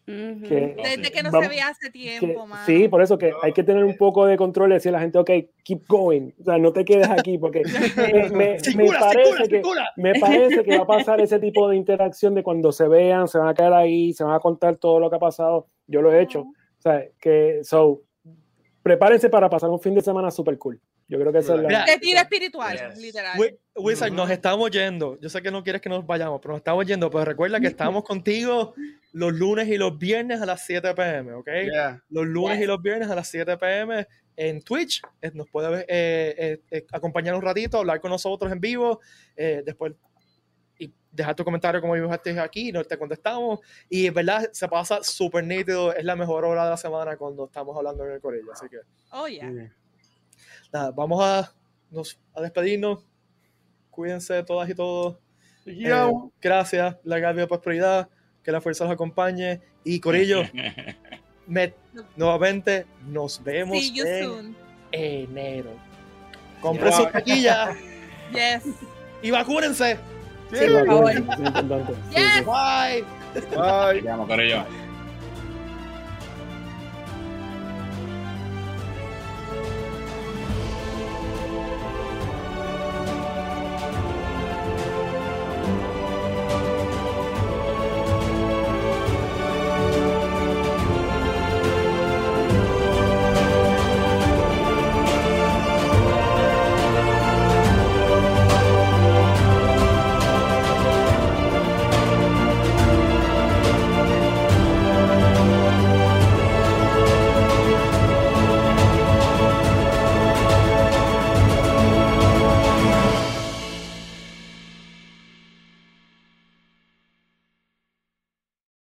Que, Desde que no Vamos- se veía hace que- tiempo, mano. sí, por eso que hay que tener un poco de control y decirle a la gente, ok, keep going, o sea, no te quedes aquí, porque me, me- me parece segura, que, segura. me parece que va a pasar ese tipo de interacción de cuando se vean, se van a quedar ahí, se van a contar todo lo que ha pasado. Yo lo he hecho. O sea, que, so, prepárense para pasar un fin de semana super cool. Yo creo que esa es Mira, la. Retiro espiritual, Yes. literal. Wi- Wizard, nos estamos yendo. Yo sé que no quieres que nos vayamos, pero nos estamos yendo. Pero recuerda que estamos contigo los lunes y los viernes a las 7 pm, ¿ok? Yeah. Los lunes Yes. y los viernes a las 7 pm en Twitch. Eh, Nos puede ver, eh, eh, eh, acompañar un ratito, hablar con nosotros en vivo. eh, después y dejar tu comentario como dibujaste aquí, no te contestamos. Y en verdad se pasa súper nítido. Es la mejor hora de la semana cuando estamos hablando en el corillo. Así que Oh, yeah. Nada, vamos a, nos- a despedirnos. Cuídense todas y todos. Eh, gracias, la vida de prosperidad, que la fuerza los acompañe. Y Corillo, me- nuevamente nos vemos en soon. enero. Compren Yeah. sus taquillas Yes. y vacúnense. Sí, por favor. Bye. Bye.